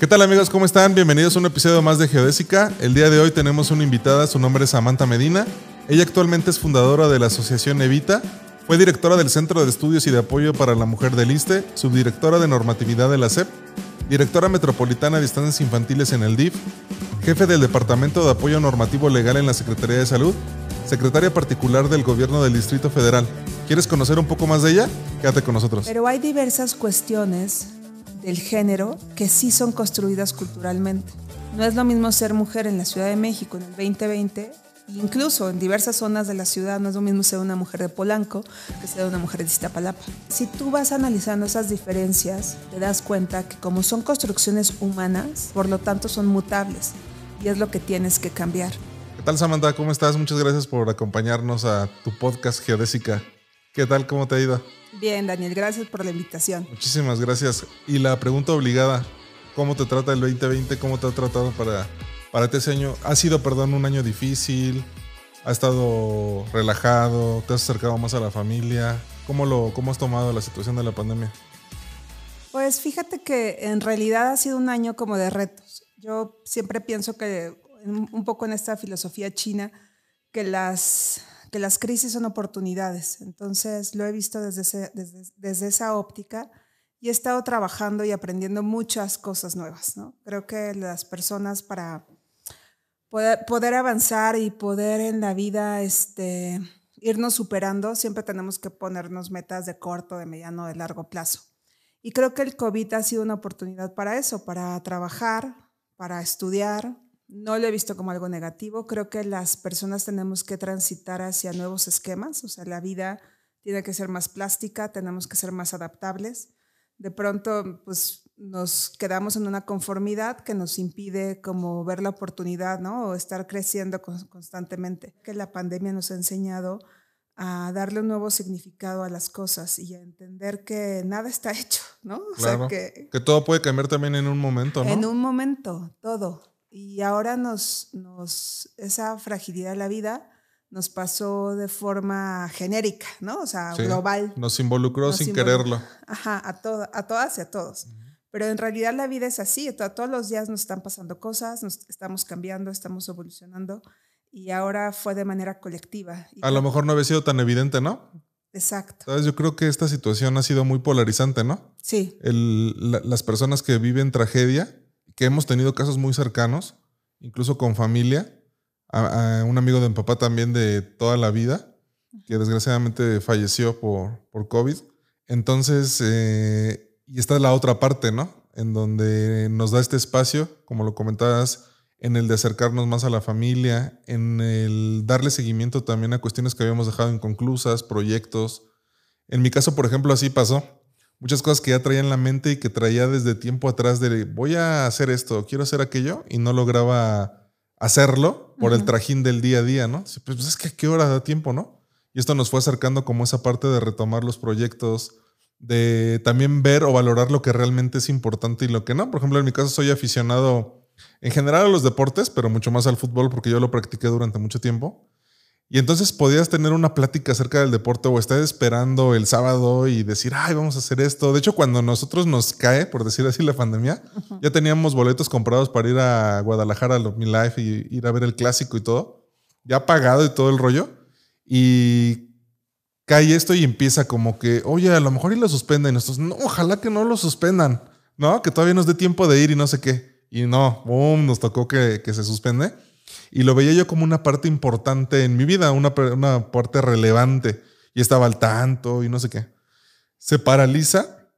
¿Qué tal amigos? ¿Cómo están? Bienvenidos a un episodio más de Geodésica. El día de hoy tenemos una invitada, su nombre es Samantha Medina. Ella actualmente es fundadora de la asociación Evita, fue directora del Centro de Estudios y de Apoyo para la Mujer del ISTE, subdirectora de normatividad de la SEP, directora metropolitana de estancias infantiles en el DIF, jefe del Departamento de Apoyo Normativo Legal en la Secretaría de Salud, secretaria particular del Gobierno del Distrito Federal. ¿Quieres conocer un poco más de ella? Quédate con nosotros. Pero hay diversas cuestiones del género que sí son construidas culturalmente. No es lo mismo ser mujer en la Ciudad de México en el 2020, incluso en diversas zonas de la ciudad, no es lo mismo ser una mujer de Polanco que ser una mujer de Iztapalapa. Si tú vas analizando esas diferencias, te das cuenta que como son construcciones humanas, por lo tanto son mutables y es lo que tienes que cambiar. ¿Qué tal Samantha? ¿Cómo estás? Muchas gracias por acompañarnos a tu podcast Geodésica. ¿Qué tal? ¿Cómo te ha ido? Bien, Daniel, gracias por la invitación. Muchísimas gracias. Y la pregunta obligada, ¿cómo te trata el 2020? ¿Cómo te ha tratado para, para este año? ¿Ha sido, perdón, un año difícil? ¿Ha estado relajado? ¿Te has acercado más a la familia? ¿Cómo, lo, cómo has tomado la situación de la pandemia? Pues fíjate que en realidad ha sido un año como de retos. Yo siempre pienso que un poco en esta filosofía china, que las que las crisis son oportunidades. Entonces lo he visto desde, desde, esa óptica y he estado trabajando y aprendiendo muchas cosas nuevas. ¿no? Creo que las personas para poder, poder, avanzar y poder en la vida este, irnos superando, siempre tenemos que ponernos metas de corto, de mediano, de largo plazo. Y creo que el COVID ha sido una oportunidad para eso, para trabajar, para estudiar, no lo he visto como algo negativo. Creo que las personas tenemos que transitar hacia nuevos esquemas. O sea, la vida tiene que ser más plástica, tenemos que ser más adaptables. De pronto, pues nos quedamos en una conformidad que nos impide como ver la oportunidad, ¿no? O estar creciendo constantemente. Que la pandemia nos ha enseñado a darle un nuevo significado a las cosas y a entender que nada está hecho, ¿no? O que, que todo puede cambiar también en un momento, ¿no? En un momento, todo. Y ahora nos, nos, esa fragilidad de la vida nos pasó de forma genérica, ¿no? O sea, global. Nos involucró sin quererlo. Ajá, a, todo, a todas y a todos. Pero en realidad la vida es así, todos los días nos están pasando cosas, nos estamos cambiando, estamos evolucionando y ahora fue de manera colectiva. a lo mejor no había sido tan evidente, ¿no? Exacto. ¿Sabes? Yo creo que esta situación ha sido muy polarizante, ¿no? Sí. las personas que viven tragedia que hemos tenido casos muy cercanos, incluso con familia. A, un amigo de mi papá también de toda la vida, que desgraciadamente falleció por, por COVID. Entonces, eh, y esta es la otra parte, ¿no? En donde nos da este espacio, como lo comentabas, en el de acercarnos más a la familia, en el darle seguimiento también a cuestiones que habíamos dejado inconclusas, proyectos. En mi caso, por ejemplo, así pasó muchas cosas que ya traía en la mente y que traía desde tiempo atrás de voy a hacer esto, quiero hacer aquello y no lograba hacerlo por el trajín del día a día, ¿no? Pues, pues es que a qué hora da tiempo, ¿no? Y esto nos fue acercando como esa parte de retomar los proyectos, de también ver o valorar lo que realmente es importante y lo que no. Por ejemplo, en mi caso soy aficionado en general a los deportes, pero mucho más al fútbol porque yo lo practiqué durante mucho tiempo. Y entonces podías tener una plática acerca del deporte o estar esperando el sábado y decir, ay, vamos a hacer esto. De hecho, cuando nosotros nos cae, por decir así, la pandemia, ya teníamos boletos comprados para ir a Guadalajara a Mi Life y ir a ver el clásico y todo. Ya pagado y todo el rollo. Y cae esto y empieza como que, oye, a lo mejor y lo suspenden. Estos, no, ojalá que no lo suspendan, ¿no? Que todavía nos dé tiempo de ir y no sé qué. Y no, boom, nos tocó que, que se suspende. Y lo veía yo como una parte importante en mi vida, una, una parte relevante. Y estaba al tanto y no sé qué. Se paraliza.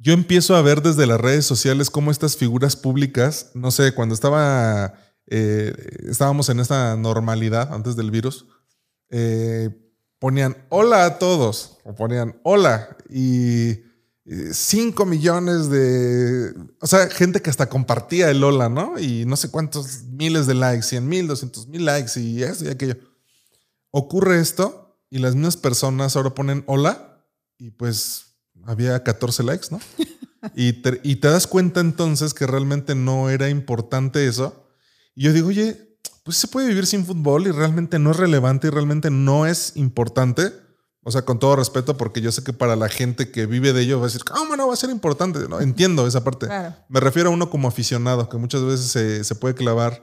Yo empiezo a ver desde las redes sociales cómo estas figuras públicas, no sé, cuando estaba, eh, estábamos en esta normalidad antes del virus, eh, ponían hola a todos, o ponían hola, y 5 millones de. O sea, gente que hasta compartía el Lola, ¿no? Y no sé cuántos miles de likes, 100 mil, 200 mil likes y eso y aquello. Ocurre esto y las mismas personas ahora ponen hola y pues había 14 likes, ¿no? y, te, y te das cuenta entonces que realmente no era importante eso. Y yo digo, oye, pues se puede vivir sin fútbol y realmente no es relevante y realmente no es importante O sea, con todo respeto, porque yo sé que para la gente que vive de ello va a decir, ¿cómo no va a ser importante? No, entiendo esa parte. Me refiero a uno como aficionado, que muchas veces se, se, puede clavar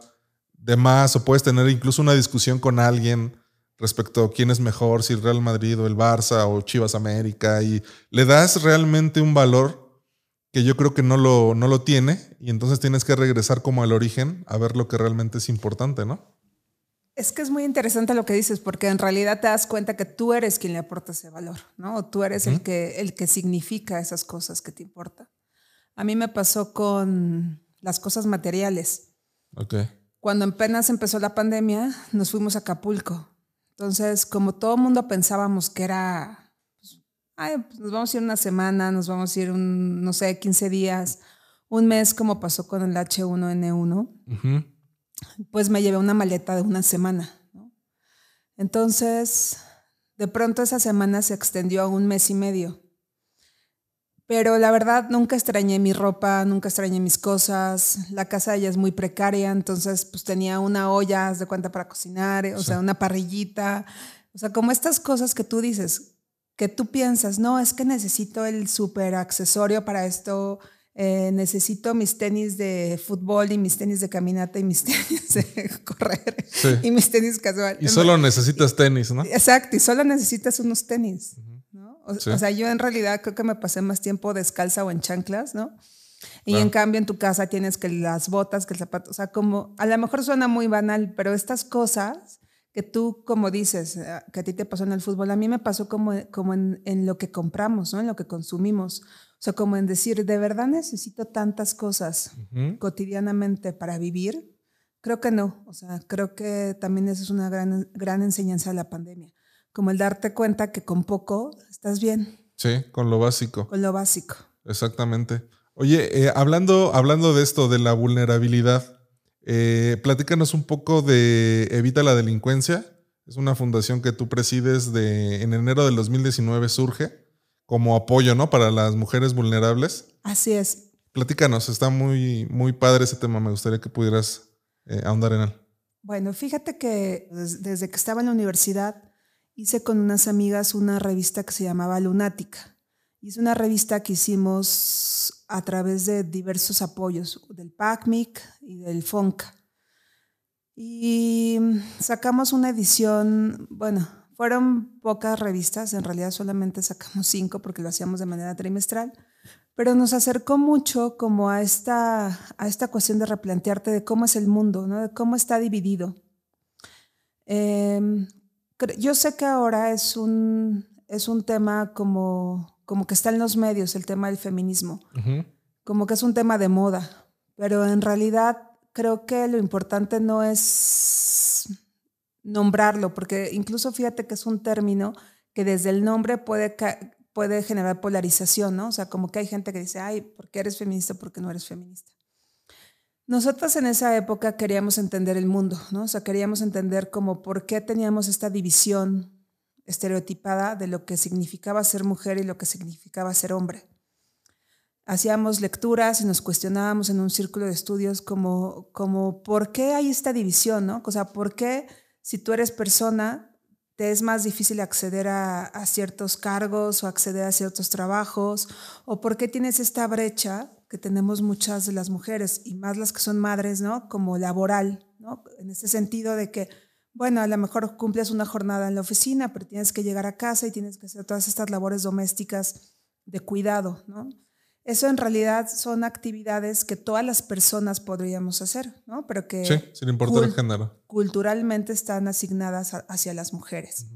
de más o puedes tener incluso una discusión con alguien respecto a quién es mejor, si el Real Madrid o el Barça o Chivas América, y le das realmente un valor que yo creo que no lo, no lo tiene, y entonces tienes que regresar como al origen a ver lo que realmente es importante, ¿no? Es que es muy interesante lo que dices, porque en realidad te das cuenta que tú eres quien le aporta ese valor, ¿no? O tú eres el, que, el que significa esas cosas que te importan. A mí me pasó con las cosas materiales. Ok. Cuando apenas empezó la pandemia, nos fuimos a Acapulco. Entonces, como todo mundo pensábamos que era, pues, Ay, pues nos vamos a ir una semana, nos vamos a ir un, no sé, 15 días, un mes, como pasó con el H1N1 pues me llevé una maleta de una semana. Entonces, de pronto esa semana se extendió a un mes y medio. Pero la verdad, nunca extrañé mi ropa, nunca extrañé mis cosas. La casa ya es muy precaria, entonces pues tenía una olla de cuenta para cocinar, o sea, una parrillita. O sea, como estas cosas que tú dices, que tú piensas, no, es que necesito el super accesorio para esto, eh, necesito mis tenis de fútbol y mis tenis de caminata y mis tenis de correr y mis tenis casual. Y solo necesitas tenis, ¿no? Exacto, y solo necesitas unos tenis. ¿no? O, sea, yo en realidad creo que me pasé más tiempo descalza o en chanclas, ¿no? Y en cambio en tu casa tienes que las botas, que el zapato, o sea, como a lo mejor suena muy banal, pero estas cosas que tú, como dices, eh, que a ti te pasó en el fútbol, a mí me pasó como, como en, en lo que compramos, ¿no? En lo que consumimos. O sea, como en decir, ¿de verdad necesito tantas cosas cotidianamente para vivir? Creo que no. O sea, creo que también esa es una gran, gran enseñanza de la pandemia. Como el darte cuenta que con poco estás bien. Sí, con lo básico. Con lo básico. Exactamente. Oye, eh, hablando, hablando de esto, de la vulnerabilidad, eh, platícanos un poco de Evita la Delincuencia. Es una fundación que tú presides de, en enero del 2019 surge como apoyo, ¿no? Para las mujeres vulnerables. Así es. Platícanos, está muy, muy padre ese tema, me gustaría que pudieras eh, ahondar en él. Bueno, fíjate que desde que estaba en la universidad hice con unas amigas una revista que se llamaba Lunática. Y es una revista que hicimos a través de diversos apoyos, del PACMIC y del FONCA. Y sacamos una edición, bueno, fueron pocas revistas, en realidad solamente sacamos cinco porque lo hacíamos de manera trimestral, pero nos acercó mucho como a esta, a esta cuestión de replantearte de cómo es el mundo, ¿no? de cómo está dividido. Em, yo sé que ahora es un, es un tema como, como que está en los medios, el tema del feminismo, como que es un tema de moda, pero en realidad creo que lo importante no es nombrarlo, porque incluso fíjate que es un término que desde el nombre puede, puede generar polarización, ¿no? O sea, como que hay gente que dice, ay, ¿por qué eres feminista? ¿Por qué no eres feminista? Nosotras en esa época queríamos entender el mundo, ¿no? O sea, queríamos entender como por qué teníamos esta división estereotipada de lo que significaba ser mujer y lo que significaba ser hombre. Hacíamos lecturas y nos cuestionábamos en un círculo de estudios como, como por qué hay esta división, ¿no? O sea, por qué si tú eres persona, te es más difícil acceder a, ciertos cargos o acceder a ciertos trabajos, o por qué tienes esta brecha que tenemos muchas de las mujeres y más las que son madres, ¿no? Como laboral, ¿no? En ese sentido de que, bueno, a lo mejor cumples una jornada en la oficina, pero tienes que llegar a casa y tienes que hacer todas estas labores domésticas de cuidado, ¿no? Eso en realidad son actividades que todas las personas podríamos hacer, ¿no? Pero que sí, sin importar el género. culturalmente están asignadas hacia las mujeres.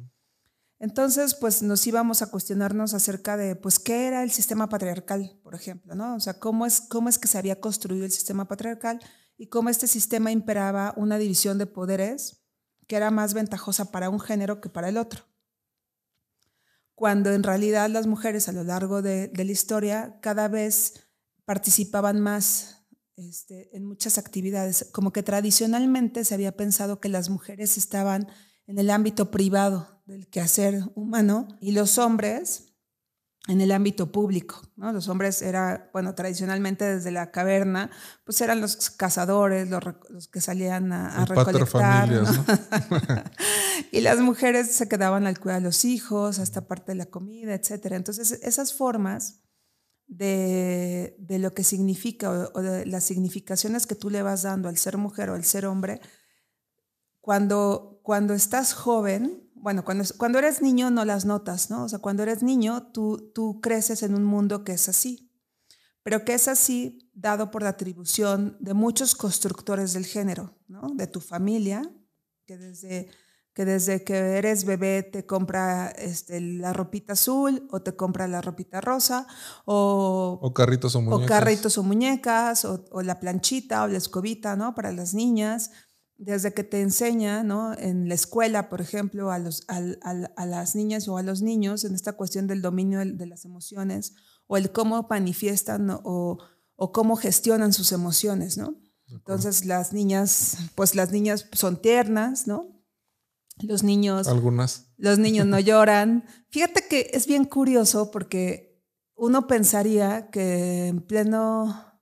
Entonces, pues nos íbamos a cuestionarnos acerca de, pues, qué era el sistema patriarcal, por ejemplo, ¿no? O sea, cómo es, cómo es que se había construido el sistema patriarcal y cómo este sistema imperaba una división de poderes que era más ventajosa para un género que para el otro cuando en realidad las mujeres a lo largo de, la historia cada vez participaban más este, en muchas actividades, como que tradicionalmente se había pensado que las mujeres estaban en el ámbito privado del quehacer humano y los hombres en el ámbito público. ¿no? Los hombres era, bueno, tradicionalmente desde la caverna, pues eran los cazadores, los, que salían a, a recolectar. y las mujeres se quedaban al cuidar de los hijos, hasta parte de la comida, etc. Entonces, esas formas de, de lo que significa o, de las significaciones que tú le vas dando al ser mujer o al ser hombre, cuando, cuando estás joven, bueno, cuando, cuando eres niño no las notas, ¿no? O sea, cuando eres niño tú, tú creces en un mundo que es así, pero que es así dado por la atribución de muchos constructores del género, ¿no? De tu familia, que desde que desde que eres bebé te compra este, la ropita azul o te compra la ropita rosa o, o carritos o muñecas. O carritos o muñecas o, o, la planchita o la escobita, ¿no? Para las niñas desde que te enseña, ¿no? En la escuela, por ejemplo, a, los, a, a, las niñas o a los niños en esta cuestión del dominio de, las emociones o el cómo manifiestan o, o, cómo gestionan sus emociones, ¿no? Entonces las niñas, pues las niñas son tiernas, ¿no? Los niños... Algunas. Los niños no lloran. Fíjate que es bien curioso porque uno pensaría que en pleno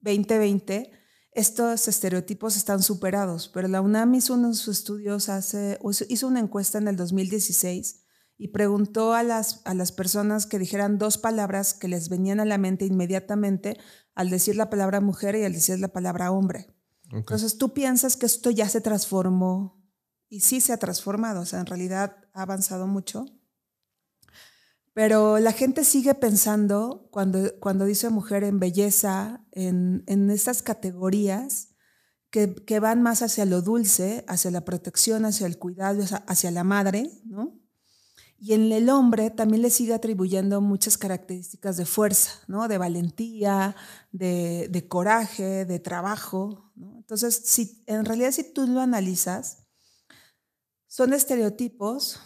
2020 estos estereotipos están superados, pero la UNAM hizo unos estudios hace, hizo una encuesta en el 2016 y preguntó a las, a las personas que dijeran dos palabras que les venían a la mente inmediatamente al decir la palabra mujer y al decir la palabra hombre. Entonces tú piensas que esto ya se transformó y sí se ha transformado, o sea, en realidad ha avanzado mucho. Pero la gente sigue pensando, cuando, cuando dice mujer en belleza, en, en estas categorías que, que, van más hacia lo dulce, hacia la protección, hacia el cuidado, hacia, la madre, ¿no? Y en el hombre también le sigue atribuyendo muchas características de fuerza, ¿no? De valentía, de, de coraje, de trabajo. Entonces, si, en realidad si tú lo analizas, son estereotipos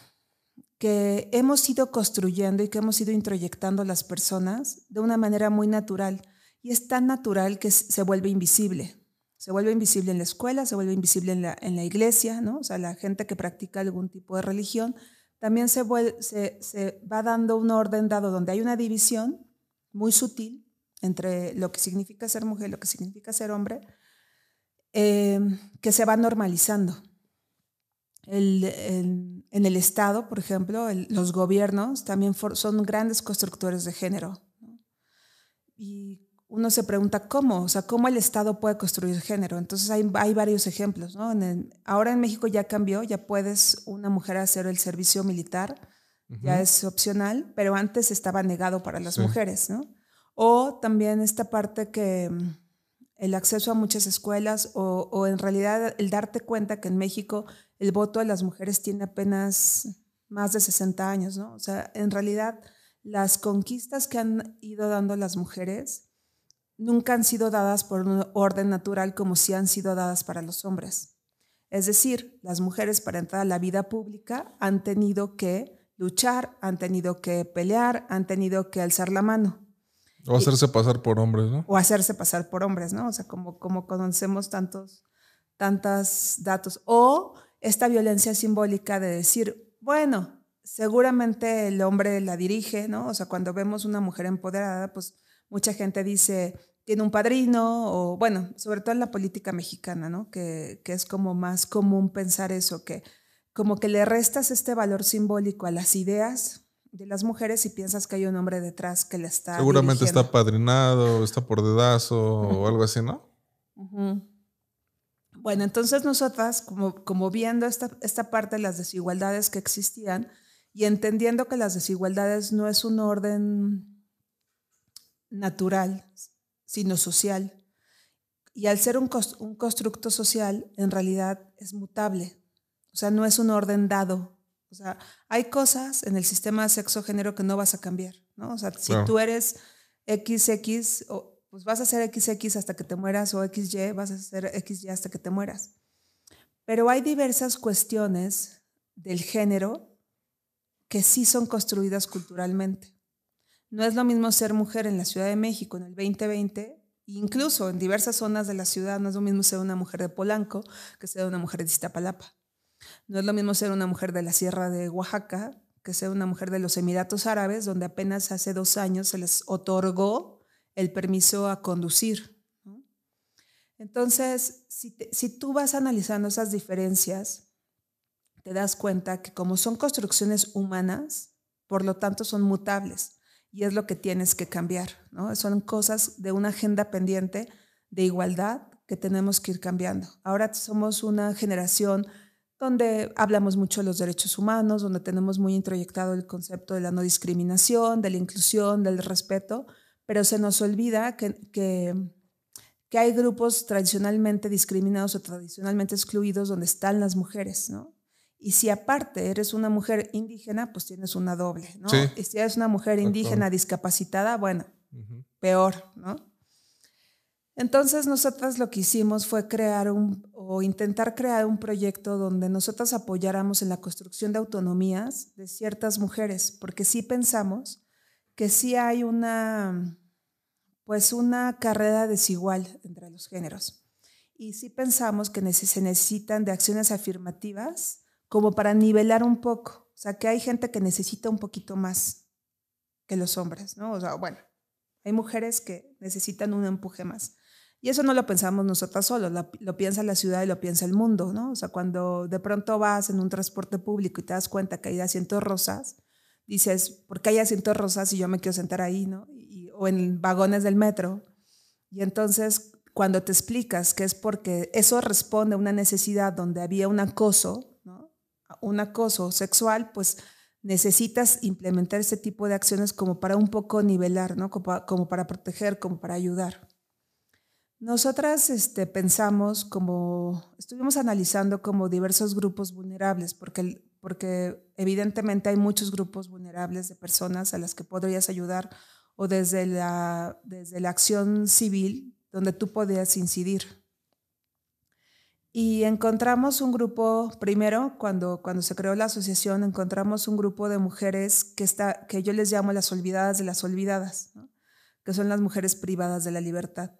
que hemos ido construyendo y que hemos ido introyectando las personas de una manera muy natural. Y es tan natural que se vuelve invisible. Se vuelve invisible en la escuela, se vuelve invisible en la, en la iglesia, ¿no? O sea, la gente que practica algún tipo de religión. También se, se, se va dando un orden dado donde hay una división muy sutil entre lo que significa ser mujer y lo que significa ser hombre, eh, que se va normalizando. El, en el Estado, por ejemplo, los gobiernos también son grandes constructores de género. Y uno se pregunta cómo, o sea, cómo el Estado puede construir género. Entonces hay, hay varios ejemplos. ¿no? ahora en México ya cambió, ya puedes una mujer hacer el servicio militar, ya es opcional, pero antes estaba negado para las mujeres. ¿no? O también esta parte que el acceso a muchas escuelas o, o en realidad el darte cuenta que en México el voto de las mujeres tiene apenas más de 60 años, ¿no? O sea, en realidad las conquistas que han ido dando las mujeres nunca han sido dadas por un orden natural como si han sido dadas para los hombres. Es decir, las mujeres para entrar a la vida pública han tenido que luchar, han tenido que pelear, han tenido que alzar la mano. O hacerse pasar por hombres, ¿no? O hacerse pasar por hombres, ¿no? O sea, como, como conocemos tantos, tantos datos. O esta violencia simbólica de decir, bueno, seguramente el hombre la dirige, ¿no? O sea, cuando vemos una mujer empoderada, pues mucha gente dice, tiene un padrino, o bueno, sobre todo en la política mexicana, ¿no? Que, que es como más común pensar eso, que como que le restas este valor simbólico a las ideas de las mujeres y piensas que hay un hombre detrás que le está. Seguramente está padrinado, está por dedazo o algo así, ¿no? Bueno, entonces nosotras, como, como viendo esta, esta parte de las desigualdades que existían y entendiendo que las desigualdades no es un orden natural, sino social, y al ser un, un constructo social, en realidad es mutable, o sea, no es un orden dado. O sea, hay cosas en el sistema sexo-género que no vas a cambiar, ¿no? O sea, si tú eres XX o pues vas a ser XX hasta que te mueras o XY, vas a ser XY hasta que te mueras. Pero hay diversas cuestiones del género que sí son construidas culturalmente. No es lo mismo ser mujer en la Ciudad de México en el 2020, incluso en diversas zonas de la ciudad, no es lo mismo ser una mujer de Polanco que ser una mujer de Iztapalapa. No es lo mismo ser una mujer de la Sierra de Oaxaca que sea una mujer de los Emiratos Árabes, donde apenas hace dos años se les otorgó el permiso a conducir. Entonces, si, si tú vas analizando esas diferencias, te das cuenta que como son construcciones humanas, por lo tanto son mutables y es lo que tienes que cambiar. ¿no? Son cosas de una agenda pendiente de igualdad que tenemos que ir cambiando. Ahora somos una generación donde hablamos mucho de los derechos humanos, donde tenemos muy introyectado el concepto de la no discriminación, de la inclusión, del respeto, pero se nos olvida que, que, que hay grupos tradicionalmente discriminados o tradicionalmente excluidos donde están las mujeres, ¿no? Y si aparte eres una mujer indígena, pues tienes una doble, ¿no? Y si eres una mujer indígena discapacitada, bueno, peor, ¿no? Entonces nosotras lo que hicimos fue crear un, o intentar crear un proyecto donde nosotras apoyáramos en la construcción de autonomías de ciertas mujeres, porque sí pensamos que sí hay una, pues una carrera desigual entre los géneros. Y sí pensamos que se necesitan de acciones afirmativas como para nivelar un poco. O sea, que hay gente que necesita un poquito más que los hombres, ¿no? O sea, bueno, hay mujeres que necesitan un empuje más. Y eso no lo pensamos nosotras solos, lo, piensa la ciudad y lo piensa el mundo, ¿no? O sea, cuando de pronto vas en un transporte público y te das cuenta que hay asientos rosas, dices, ¿por qué hay asientos rosas si yo me quiero sentar ahí, ¿no? o en vagones del metro. Y entonces, cuando te explicas que es porque eso responde a una necesidad donde había un acoso, ¿no? Un acoso sexual, pues necesitas implementar ese tipo de acciones como para un poco nivelar, ¿no? como para proteger, como para ayudar. Nosotras este, pensamos como, estuvimos analizando como diversos grupos vulnerables, porque, porque evidentemente hay muchos grupos vulnerables de personas a las que podrías ayudar o desde la, desde la acción civil donde tú podías incidir. Y encontramos un grupo, primero, cuando, cuando se creó la asociación, encontramos un grupo de mujeres que, está, que yo les llamo las olvidadas de las olvidadas, que son las mujeres privadas de la libertad.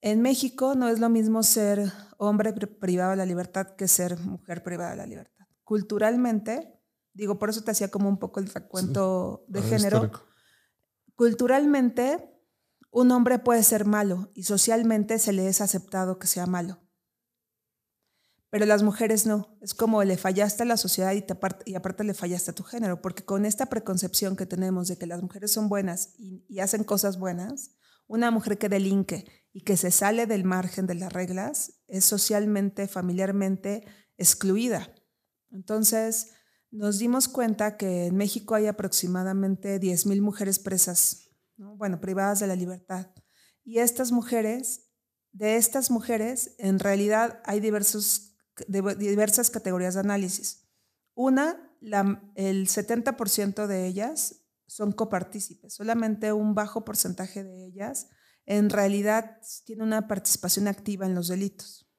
En México no es lo mismo ser hombre privado de la libertad que ser mujer privada de la libertad. Culturalmente, digo, por eso te hacía como un poco el recuento de género. Culturalmente, un hombre puede ser malo y socialmente se le es aceptado que sea malo. Pero las mujeres no. Es como le fallaste a la sociedad y, y aparte le fallaste a tu género, porque con esta preconcepción que tenemos de que las mujeres son buenas y hacen cosas buenas, una mujer que delinque y que se sale del margen de las reglas es socialmente, familiarmente excluida. Entonces, nos dimos cuenta que en México hay aproximadamente 10.000 mujeres presas, bueno, privadas de la libertad. Y estas mujeres, de estas mujeres, en realidad hay diversos, diversas categorías de análisis. Una, el 70% de ellas son copartícipes. Solamente un bajo porcentaje de ellas en realidad tiene una participación activa en los delitos.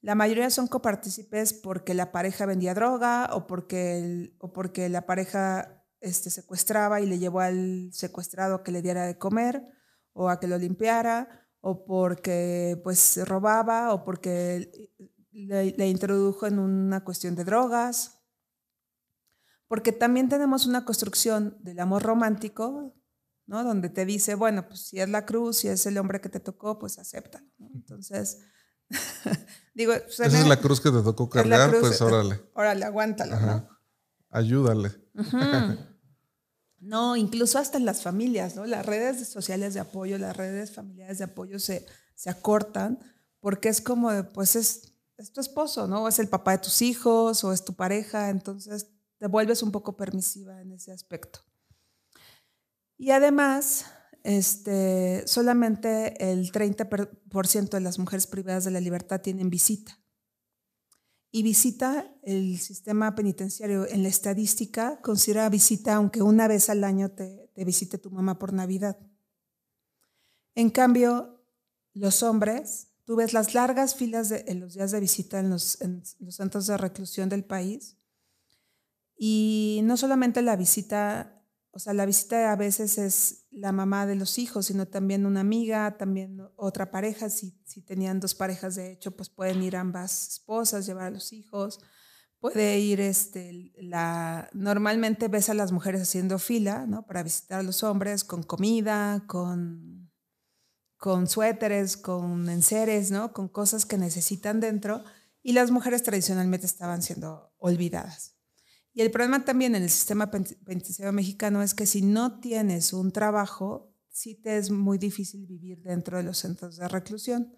La mayoría son copartícipes porque la pareja vendía droga o porque, o porque la pareja este, secuestraba y le llevó al secuestrado a que le diera de comer o a que lo limpiara o porque pues robaba o porque le introdujo en una cuestión de drogas porque también tenemos una construcción del amor romántico, ¿no? Donde te dice, bueno, pues si es la cruz, si es el hombre que te tocó, pues acepta. Entonces, digo... Esa es la cruz que te tocó cargar, pues órale. Órale, aguántala, Ayúdale. No, incluso hasta en las familias, ¿no? Las redes sociales de apoyo, las redes familiares de apoyo se, se acortan porque es como, pues es, es tu esposo, ¿no? O es el papá de tus hijos o es tu pareja, entonces te vuelves un poco permisiva en ese aspecto. Y además, este, solamente el 30% de las mujeres privadas de la libertad tienen visita. Y visita, el sistema penitenciario en la estadística considera visita aunque una vez al año te, visite tu mamá por Navidad. En cambio, los hombres, tú ves las largas filas en los días de visita en los centros de reclusión del país y no solamente la visita, o sea, la visita a veces es la mamá de los hijos, sino también una amiga, también otra pareja. Si, si tenían dos parejas, de hecho, pues pueden ir ambas esposas, llevar a los hijos. puede ir, este, la, normalmente ves a las mujeres haciendo fila, ¿no? Para visitar a los hombres con comida, con, con suéteres, con enseres, ¿no? Con cosas que necesitan dentro y las mujeres tradicionalmente estaban siendo olvidadas. Y el problema también en el sistema penitenciario mexicano es que si no tienes un trabajo, sí te es muy difícil vivir dentro de los centros de reclusión.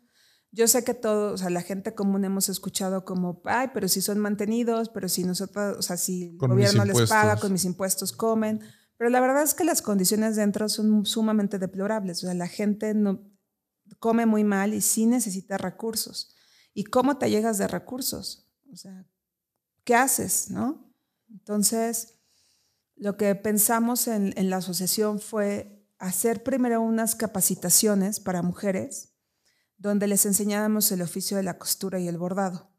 Yo sé que todos, o sea, la gente común hemos escuchado como, ay, pero si son mantenidos, pero si nosotros, o sea, si el gobierno les paga, con mis impuestos comen. Pero la verdad es que las condiciones dentro son sumamente deplorables. O sea, la gente no come muy mal y sí necesita recursos. ¿Y cómo te llegas de recursos? O sea, ¿qué haces, no? Entonces, lo que pensamos en, en la asociación fue hacer primero unas capacitaciones para mujeres donde les enseñábamos el oficio de la costura y el bordado,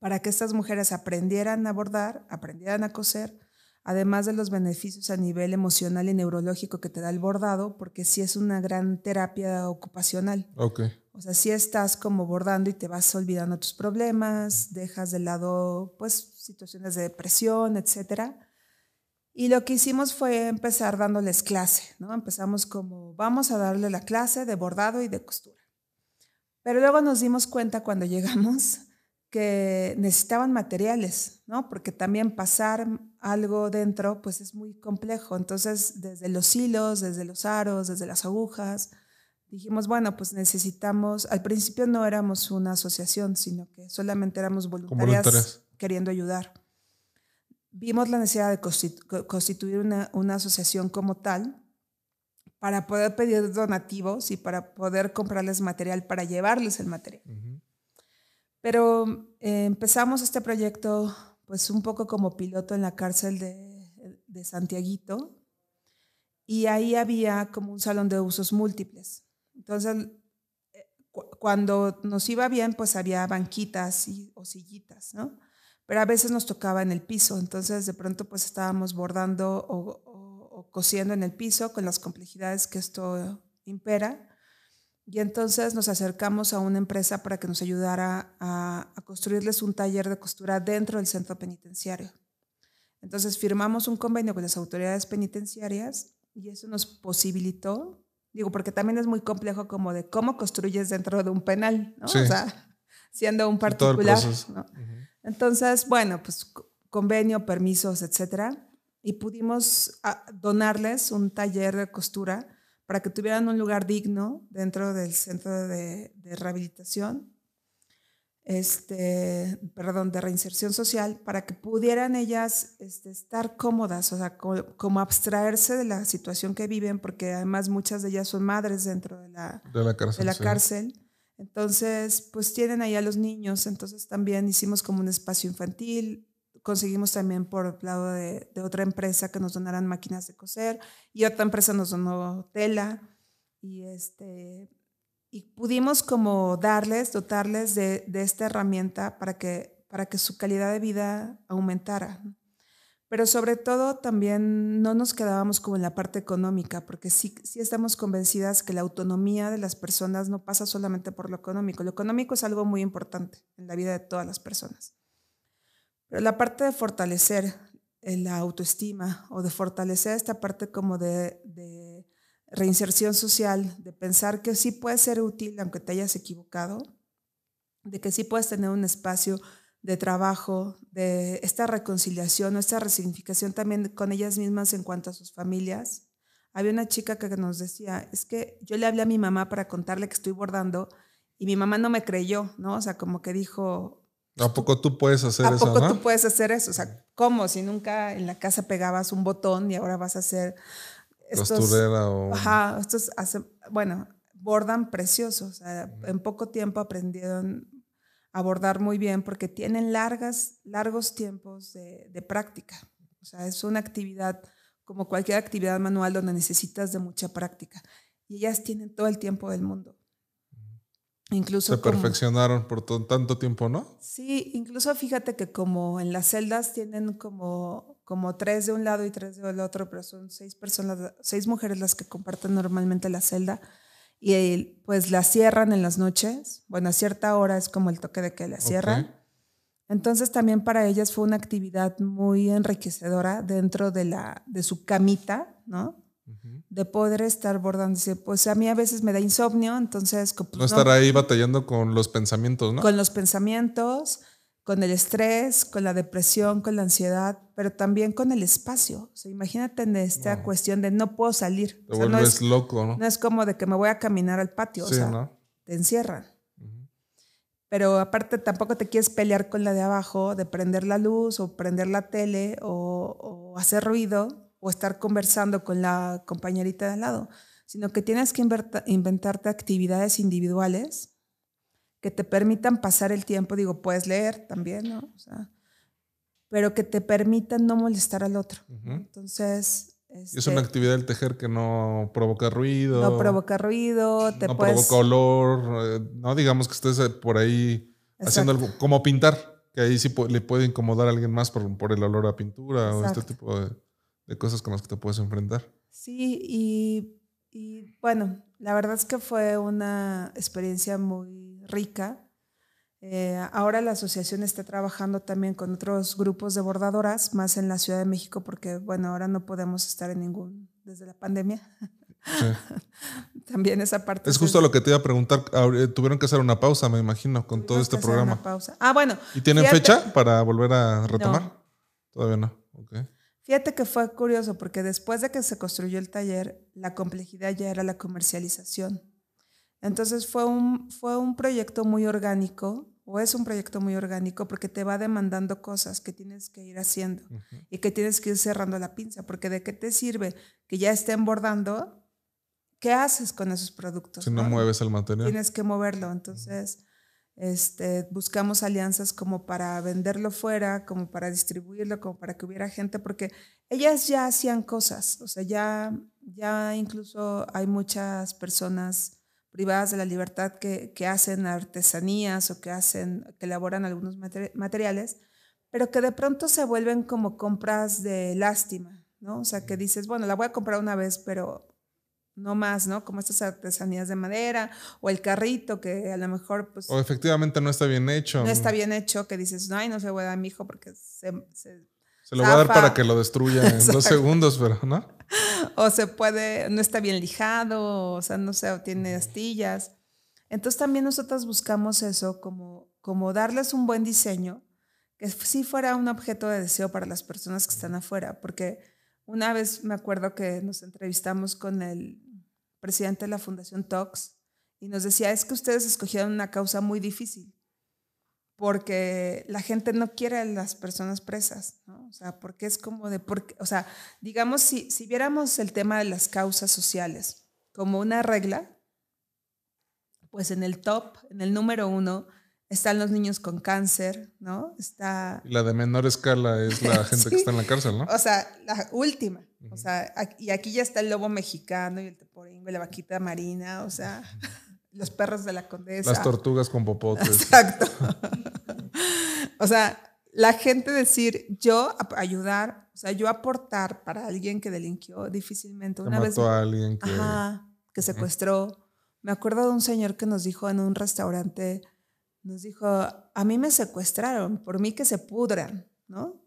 para que estas mujeres aprendieran a bordar, aprendieran a coser, además de los beneficios a nivel emocional y neurológico que te da el bordado, porque sí es una gran terapia ocupacional. Okay. O sea, sí estás como bordando y te vas olvidando tus problemas, dejas de lado pues situaciones de depresión, etcétera. Y lo que hicimos fue empezar dándoles clase, ¿no? Empezamos como, vamos a darle la clase de bordado y de costura. Pero luego nos dimos cuenta cuando llegamos que necesitaban materiales, ¿no? Porque también pasar algo dentro, pues es muy complejo. Entonces, desde los hilos, desde los aros, desde las agujas, dijimos, bueno, pues necesitamos, al principio no éramos una asociación, sino que solamente éramos voluntarias queriendo ayudar. Vimos la necesidad de constituir una, una asociación como tal para poder pedir donativos y para poder comprarles material para llevarles el material. Pero eh, empezamos este proyecto pues un poco como piloto en la cárcel de, de Santiaguito y ahí había como un salón de usos múltiples. Entonces, eh, cuando nos iba bien, pues había banquitas y, o sillitas, ¿no? Pero a veces nos tocaba en el piso, entonces de pronto pues estábamos bordando o, cosiendo en el piso con las complejidades que esto impera. Y entonces nos acercamos a una empresa para que nos ayudara a, construirles un taller de costura dentro del centro penitenciario. Entonces firmamos un convenio con las autoridades penitenciarias y eso nos posibilitó, digo, porque también es muy complejo como de cómo construyes dentro de un penal, ¿no? O sea, siendo un particular. Entonces, bueno, pues convenio, permisos, etcétera y pudimos ah, donarles un taller de costura para que tuvieran un lugar digno dentro del centro de, rehabilitación, este, perdón, de reinserción social, para que pudieran ellas este, estar cómodas, o sea, como, abstraerse de la situación que viven, porque además muchas de ellas son madres dentro de la, de la cárcel. De la cárcel. Entonces, pues tienen ahí a los niños, entonces también hicimos como un espacio infantil, conseguimos también por lado de, otra empresa que nos donaran máquinas de coser y otra empresa nos donó tela y este y pudimos como darles, dotarles de, esta herramienta para que, para que su calidad de vida aumentara. Pero sobre todo también no nos quedábamos como en la parte económica, porque sí, sí estamos convencidas que la autonomía de las personas no pasa solamente por lo económico. Lo económico es algo muy importante en la vida de todas las personas. Pero la parte de fortalecer eh, la autoestima o de fortalecer esta parte como de, reinserción social, de pensar que sí puede ser útil aunque te hayas equivocado, de que sí puedes tener un espacio de trabajo, de esta reconciliación o esta resignificación también con ellas mismas en cuanto a sus familias. Había una chica que nos decía, es que yo le hablé a mi mamá para contarle que estoy bordando y mi mamá no me creyó, ¿no? O sea, como que dijo, ¿A poco tú puedes hacer eso? ¿A poco tú puedes hacer eso? O sea, ¿cómo? Si nunca en la casa pegabas un botón y ahora vas a hacer estos, Costurera o... Ajá, estos bueno, bordan preciosos. O sea, en poco tiempo aprendieron a bordar muy bien porque tienen largas, largos tiempos de, de práctica. O sea, es una actividad como cualquier actividad manual donde necesitas de mucha práctica. Y ellas tienen todo el tiempo del mundo. Incluso se perfeccionaron por tanto tiempo, ¿no? Sí, incluso fíjate que como en las celdas tienen como, como tres de un lado y tres del otro, pero son seis personas, seis mujeres las que comparten normalmente la celda y pues la cierran en las noches. Bueno, a cierta hora es como el toque de que la cierran. Entonces también para ellas fue una actividad muy enriquecedora dentro de, la, de su camita, ¿no? De poder estar bordando. Pues a mí a veces me da insomnio, entonces... Pues, no estar ahí batallando con los pensamientos, ¿no? Con los pensamientos, con el estrés, con la depresión, con la ansiedad, pero también con el espacio. O sea, imagínate en esta cuestión de no puedo salir. Te no es, loco, ¿no? No es como de que me voy a caminar al patio, o sea, te encierran. Pero aparte tampoco te quieres pelear con la de abajo, de prender la luz o prender la tele o, o hacer ruido o estar conversando con la compañerita de al lado, sino que tienes que inventarte actividades individuales que te permitan pasar el tiempo, digo, puedes leer también, ¿no? O sea, pero que te permitan no molestar al otro. Entonces... es una este actividad del tejer que no provoca ruido. No provoca ruido, te no provoca olor, eh, no digamos que estés eh, por ahí haciendo algo, como pintar, que ahí sí le puede incomodar a alguien más por, por el olor a pintura o este tipo de, de, cosas con las que te puedes enfrentar. Sí, y, y bueno, la verdad es que fue una experiencia muy rica. Eh, ahora la asociación está trabajando también con otros grupos de bordadoras, más en la Ciudad de México, porque bueno, ahora no podemos estar en ningún, desde la pandemia. también esa parte. Es justo lo que te iba a preguntar. Tuvieron que hacer una pausa, me imagino, con todo este programa. Una pausa. Ah, bueno. ¿Y tienen fecha para volver a retomar? Todavía no. Okay. Fíjate que fue curioso porque después de que se construyó el taller, la complejidad ya era la comercialización. Entonces fue un, fue un proyecto muy orgánico, o es un proyecto muy orgánico porque te va demandando cosas que tienes que ir haciendo y que tienes que ir cerrando la pinza, porque de qué te sirve que ya estén bordando, ¿qué haces con esos productos? Si no, mueves el material. Tienes que moverlo, entonces este, buscamos alianzas como para venderlo fuera, como para distribuirlo, como para que hubiera gente, porque ellas ya hacían cosas, o sea, ya, ya incluso hay muchas personas privadas de la libertad que, que hacen artesanías o que hacen, que elaboran algunos materiales, pero que de pronto se vuelven como compras de lástima, ¿no? O sea, que dices, bueno, la voy a comprar una vez, pero no más, ¿no? Como estas artesanías de madera o el carrito que a lo mejor pues... O efectivamente no está bien hecho. No está bien hecho, que dices, no, ay, no se voy a dar a mi hijo porque se... Se, se lo voy a dar para que lo destruya en dos segundos, pero ¿no? O se puede, no está bien lijado, o sea, no sé, tiene astillas. Entonces también nosotros buscamos eso, como, como darles un buen diseño, que sí fuera un objeto de deseo para las personas que están afuera, porque una vez me acuerdo que nos entrevistamos con el presidente de la Fundación Tox, y nos decía, es que ustedes escogieron una causa muy difícil, porque la gente no quiere a las personas presas, ¿no? O sea, porque es como de, porque, o sea, digamos, si, si viéramos el tema de las causas sociales como una regla, pues en el top, en el número uno, están los niños con cáncer, ¿no? Está... La de menor escala es la gente que está en la cárcel, ¿no? O sea, la última. O sea, y aquí ya está el lobo mexicano y el teporingo y la vaquita marina, o sea, los perros de la condesa. Las tortugas con popotes. Exacto. o sea, la gente decir, yo ayudar, o sea, yo aportar para alguien que delinquió difícilmente. Una vez, a alguien que... que secuestró. Me acuerdo de un señor que nos dijo en un restaurante, nos dijo, a mí me secuestraron, por mí que se pudran, ¿no?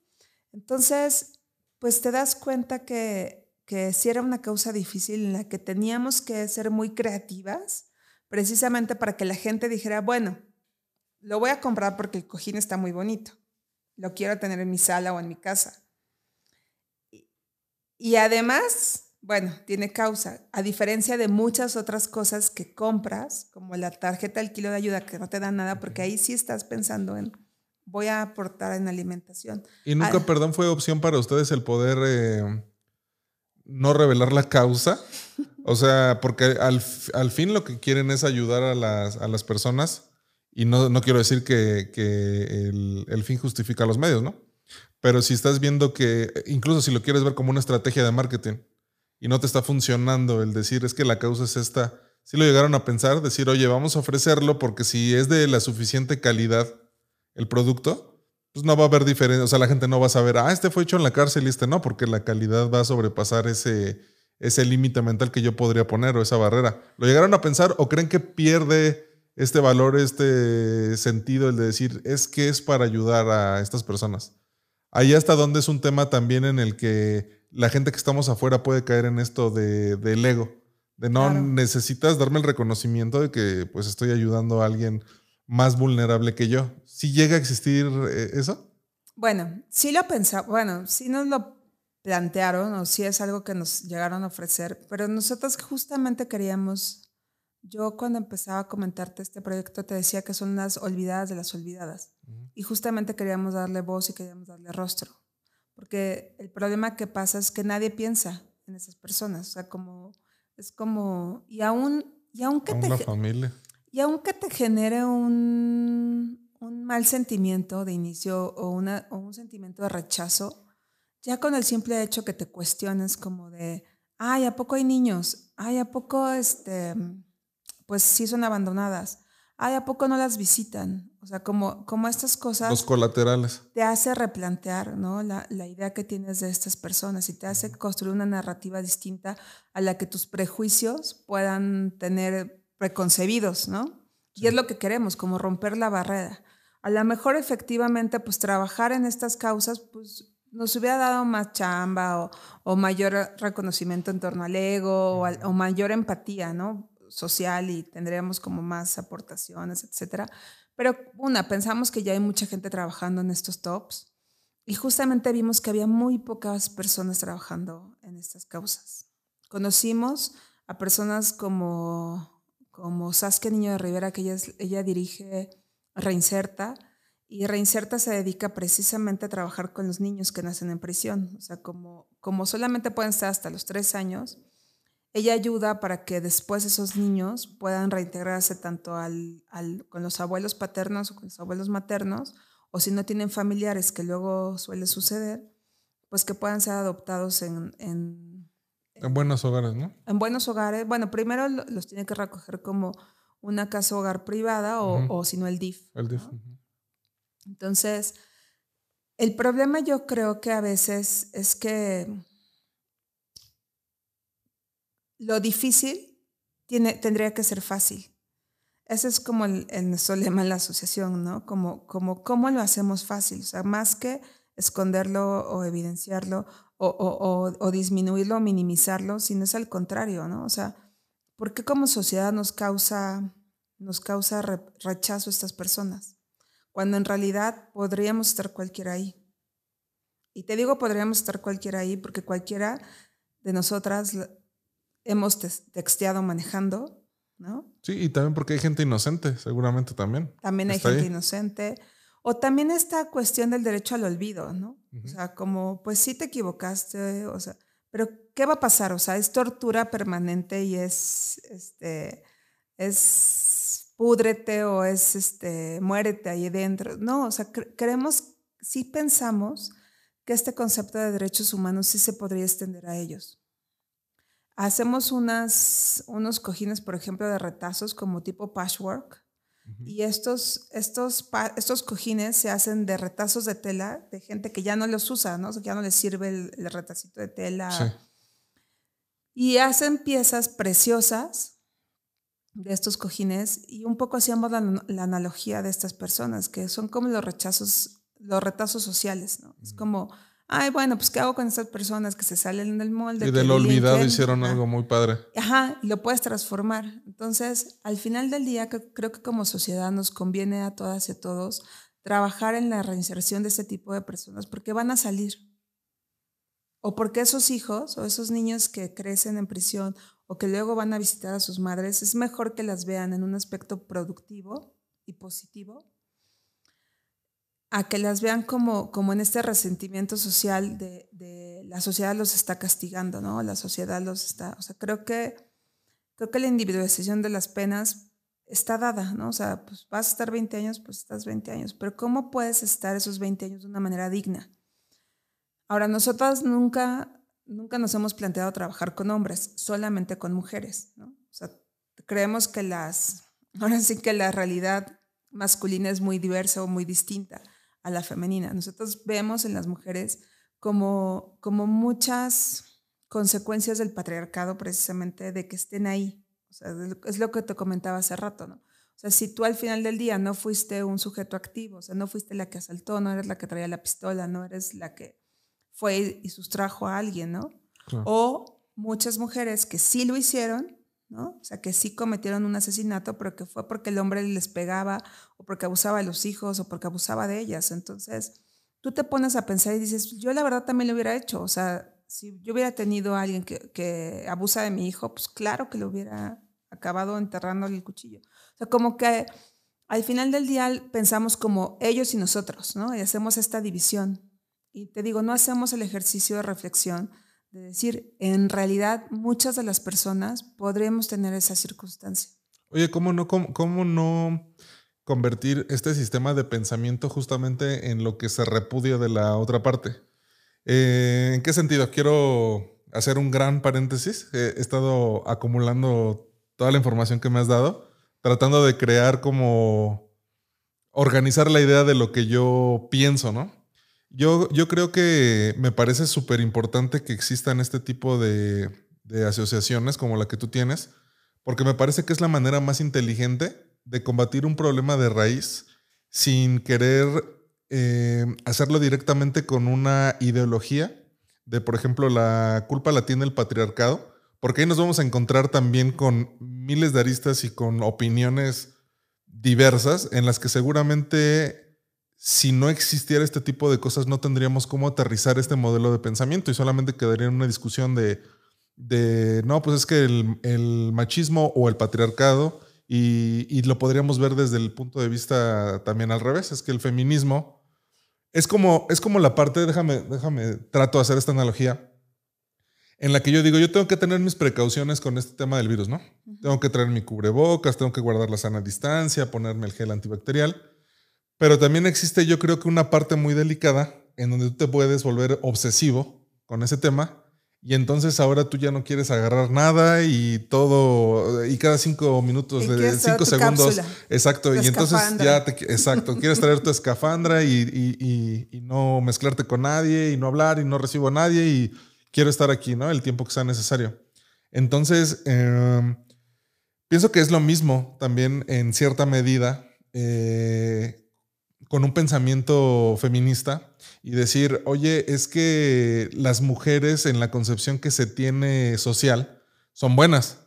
Entonces, pues te das cuenta que, que sí era una causa difícil en la que teníamos que ser muy creativas, precisamente para que la gente dijera, bueno, lo voy a comprar porque el cojín está muy bonito, lo quiero tener en mi sala o en mi casa. Y además, bueno, tiene causa, a diferencia de muchas otras cosas que compras, como la tarjeta del kilo de ayuda que no te da nada, porque ahí sí estás pensando en voy a aportar en alimentación. Y nunca, ah, perdón, fue opción para ustedes el poder eh, no revelar la causa. O sea, porque al, fin lo que quieren es ayudar a las, personas. Y no, no quiero decir que, el, el, fin justifica los medios, ¿no? Pero si estás viendo que, incluso si lo quieres ver como una estrategia de marketing, y no te está funcionando el decir es que la causa es esta, si lo llegaron a pensar, decir, oye, vamos a ofrecerlo porque si es de la suficiente calidad el producto, pues no va a haber diferencia, o sea, la gente no va a saber, ah, este fue hecho en la cárcel y este no, porque la calidad va a sobrepasar ese, ese límite mental que yo podría poner o esa barrera. ¿Lo llegaron a pensar o creen que pierde este valor, este sentido, el de decir, es que es para ayudar a estas personas. Ahí hasta donde es un tema también en el que la gente que estamos afuera puede caer en esto de, del ego, de no necesitas darme el reconocimiento de que pues estoy ayudando a alguien más vulnerable que yo. ¿Sí llega a existir eh, eso? Bueno, sí lo pensaba, bueno, sí nos lo plantearon o sí es algo que nos llegaron a ofrecer, pero nosotros justamente queríamos yo cuando empezaba a comentarte este proyecto te decía que son las olvidadas de las olvidadas. Y justamente queríamos darle voz y queríamos darle rostro. Porque el problema que pasa es que nadie piensa en esas personas. O sea, como, es como, y aún, y aunque te... familia. Y aunque te genere un, un mal sentimiento de inicio o, una, o un sentimiento de rechazo, ya con el simple hecho que te cuestiones como de, ay, ¿a poco hay niños? Ay, ¿a poco este pues sí son abandonadas. Ay, ¿a poco no las visitan? O sea, como, como estas cosas... Los colaterales. Te hace replantear ¿no? la, la idea que tienes de estas personas y te hace construir una narrativa distinta a la que tus prejuicios puedan tener preconcebidos, ¿no? Y es lo que queremos, como romper la barrera. A lo mejor efectivamente, pues trabajar en estas causas, pues nos hubiera dado más chamba o, mayor reconocimiento en torno al ego o, mayor empatía, ¿no? social y tendríamos como más aportaciones, etcétera. Pero una, pensamos que ya hay mucha gente trabajando en estos tops y justamente vimos que había muy pocas personas trabajando en estas causas. Conocimos a personas como, como Saskia Niño de Rivera, que ella dirige Reinserta, y Reinserta se dedica precisamente a trabajar con los niños que nacen en prisión. O sea, como, como solamente pueden estar hasta los tres años, ella ayuda para que después esos niños puedan reintegrarse tanto al, con los abuelos paternos o con los abuelos maternos, o si no tienen familiares, que luego suele suceder, pues que puedan ser adoptados en... En, buenos hogares, ¿no? En buenos hogares. Bueno, primero los tiene que recoger como una casa hogar privada o, o si no el DIF. El DIF. Entonces, el problema yo creo que a veces es que lo difícil tendría que ser fácil. Ese es como el, nuestro lema en la asociación, ¿no? Como, cómo lo hacemos fácil, o sea, más que esconderlo o evidenciarlo o, disminuirlo o minimizarlo, sino es al contrario, ¿no? O sea, ¿por qué como sociedad nos causa, nos causa rechazo a estas personas? Cuando en realidad podríamos estar cualquiera ahí. Y te digo podríamos estar cualquiera ahí porque cualquiera de nosotras hemos texteado manejando, ¿no? Sí, y también porque hay gente inocente, seguramente también. También hay gente inocente. O también esta cuestión del derecho al olvido, ¿no? O sea, como, pues sí te equivocaste, o sea, pero ¿qué va a pasar? O sea, es tortura permanente y es, este, es púdrete o es, este, muérete ahí dentro. No, o sea, creemos, sí pensamos que este concepto de derechos humanos sí se podría extender a ellos. Hacemos unas, unos cojines, por ejemplo, de retazos como tipo patchwork. Y estos, estos, estos cojines se hacen de retazos de tela de gente que ya no los usa, ¿no? O sea, que ya no les sirve el, retacito de tela. Y hacen piezas preciosas de estos cojines y un poco hacíamos la, la, analogía de estas personas, que son como los rechazos, los retazos sociales, ¿no? Es como ay, bueno, pues ¿qué hago con estas personas que se salen del molde? Y del olvidado hicieron algo muy padre. Ajá, y lo puedes transformar. Entonces, al final del día, creo que como sociedad nos conviene a todas y a todos trabajar en la reinserción de este tipo de personas porque van a salir. O porque esos hijos o esos niños que crecen en prisión o que luego van a visitar a sus madres, es mejor que las vean en un aspecto productivo y positivo a que las vean como, como en este resentimiento social de, la sociedad los está castigando, ¿no? La sociedad los está, o sea, creo que, creo que la individualización de las penas está dada, ¿no? O sea, pues vas a estar 20 años, pues estás 20 años, pero ¿cómo puedes estar esos 20 años de una manera digna? Ahora, nosotras nunca, nunca nos hemos planteado trabajar con hombres, solamente con mujeres, creemos que las, ahora sí que la realidad masculina es muy diversa o muy distinta a la femenina. Nosotros vemos en las mujeres como, como muchas consecuencias del patriarcado precisamente de que estén ahí. Es lo que te comentaba hace rato, ¿no? O sea, si tú al final del día no fuiste un sujeto activo, o sea, no fuiste la que asaltó, no eres la que traía la pistola, no eres la que fue y sustrajo a alguien, ¿no? O muchas mujeres que sí lo hicieron, ¿no? O sea, que sí cometieron un asesinato, pero que fue porque el hombre les pegaba o porque abusaba de los hijos o porque abusaba de ellas. Entonces, tú te pones a pensar y dices, yo la verdad también lo hubiera hecho. O sea, si yo hubiera tenido a alguien que, que abusa de mi hijo, pues claro que lo hubiera acabado enterrándole el cuchillo. O sea, como que al final del día pensamos como ellos y nosotros, ¿no? Y hacemos esta división. Y te digo, no hacemos el ejercicio de reflexión de decir, en realidad muchas de las personas podremos tener esa circunstancia. Oye, ¿cómo no, cómo, no convertir este sistema de pensamiento justamente en lo que se repudia de la otra parte? Eh, ¿En qué sentido? Quiero hacer un gran paréntesis. He estado acumulando toda la información que me has dado, tratando de crear como organizar la idea de lo que yo pienso, ¿no? Yo, yo creo que me parece súper importante que existan este tipo de, asociaciones como la que tú tienes, porque me parece que es la manera más inteligente de combatir un problema de raíz sin querer eh, hacerlo directamente con una ideología de, por ejemplo, la culpa la tiene el patriarcado, porque ahí nos vamos a encontrar también con miles de aristas y con opiniones diversas en las que seguramente si no existiera este tipo de cosas no tendríamos cómo aterrizar este modelo de pensamiento y solamente quedaría en una discusión de, de no, pues es que el, machismo o el patriarcado y, y, lo podríamos ver desde el punto de vista también al revés, es que el feminismo es como, es como la parte, déjame, déjame, trato de hacer esta analogía en la que yo digo, yo tengo que tener mis precauciones con este tema del virus, ¿no? Tengo que traer mi cubrebocas, tengo que guardar la sana distancia, ponerme el gel antibacterial. Pero también existe, yo creo que una parte muy delicada en donde tú te puedes volver obsesivo con ese tema y entonces ahora tú ya no quieres agarrar nada y todo, y cada cinco minutos, de cinco segundos. Exacto. y entonces ya te, exacto, quieres traer tu escafandra y, y, y, no mezclarte con nadie y no hablar y no recibo a nadie y quiero estar aquí, ¿no? El tiempo que sea necesario. Entonces, em, pienso que es lo mismo también en cierta medida eh, con un pensamiento feminista y decir, oye, es que las mujeres en la concepción que se tiene social son buenas.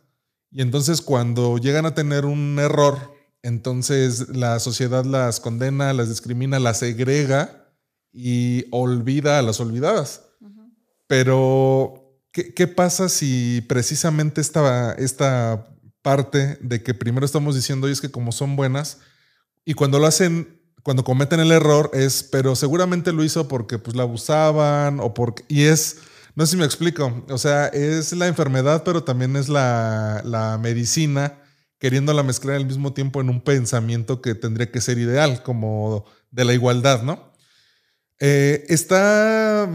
Y entonces cuando llegan a tener un error, entonces la sociedad las condena, las discrimina, las segrega y olvida a las olvidadas. Pero, ¿qué, pasa si precisamente esta, esta parte de que primero estamos diciendo, es que como son buenas, y cuando lo hacen, cuando cometen el error es, pero seguramente lo hizo porque pues la abusaban o porque, y es, no sé si me explico, o sea, es la enfermedad, pero también es la, la medicina queriéndola mezclar al mismo tiempo en un pensamiento que tendría que ser ideal, como de la igualdad, ¿no? Eh, está,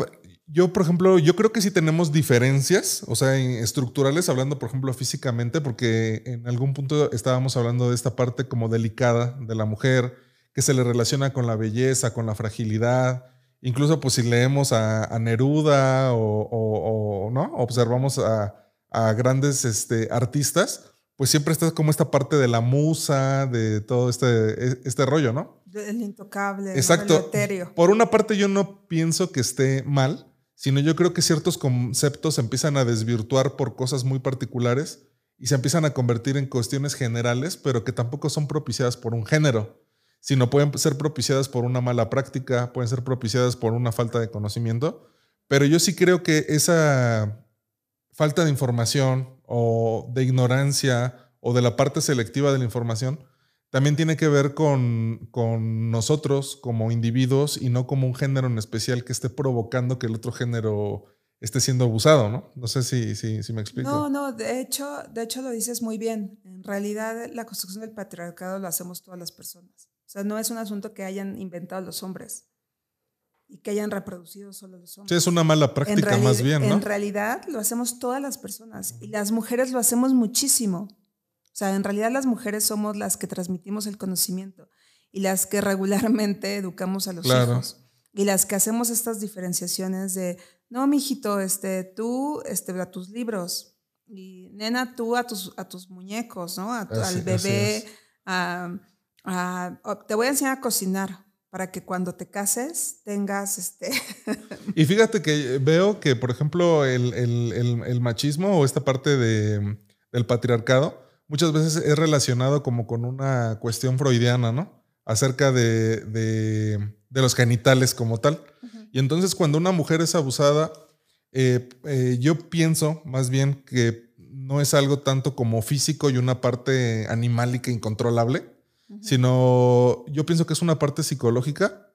yo, por ejemplo, yo creo que sí tenemos diferencias, o sea, estructurales, hablando, por ejemplo, físicamente, porque en algún punto estábamos hablando de esta parte como delicada de la mujer, que se le relaciona con la belleza, con la fragilidad. Incluso, pues, si leemos a, Neruda o, no, observamos a, grandes este, artistas, pues siempre está como esta parte de la musa, de todo este, este rollo, ¿no? El intocable, Exacto. Por una parte, yo no pienso que esté mal, sino yo creo que ciertos conceptos se empiezan a desvirtuar por cosas muy particulares y se empiezan a convertir en cuestiones generales, pero que tampoco son propiciadas por un género, sino pueden ser propiciadas por una mala práctica, pueden ser propiciadas por una falta de conocimiento, pero yo sí creo que esa falta de información o de ignorancia o de la parte selectiva de la información también tiene que ver con, nosotros como individuos y no como un género en especial que esté provocando que el otro género esté siendo abusado, ¿no? No sé si, si, si me explico. No, no, de hecho, de hecho lo dices muy bien. En realidad la construcción del patriarcado lo hacemos todas las personas. O sea, no es un asunto que hayan inventado los hombres y que hayan reproducido solo los hombres. Sí, es una mala práctica más bien, ¿no? En realidad lo hacemos todas las personas y las mujeres lo hacemos muchísimo. O sea, en realidad las mujeres somos las que transmitimos el conocimiento y las que regularmente educamos a los hijos. Y las que hacemos estas diferenciaciones de, no, mijito, este, tú este, a tus libros y nena, tú a tus, a tus muñecos, ¿no? al bebé, te voy a enseñar a cocinar para que cuando te cases tengas este... y fíjate que veo que, por ejemplo, el, machismo o esta parte de, del patriarcado muchas veces es relacionado como con una cuestión freudiana, ¿no? Acerca de, de, los genitales como tal. Y entonces cuando una mujer es abusada, eh, eh, yo pienso más bien que no es algo tanto como físico y una parte animálica incontrolable, sino yo pienso que es una parte psicológica,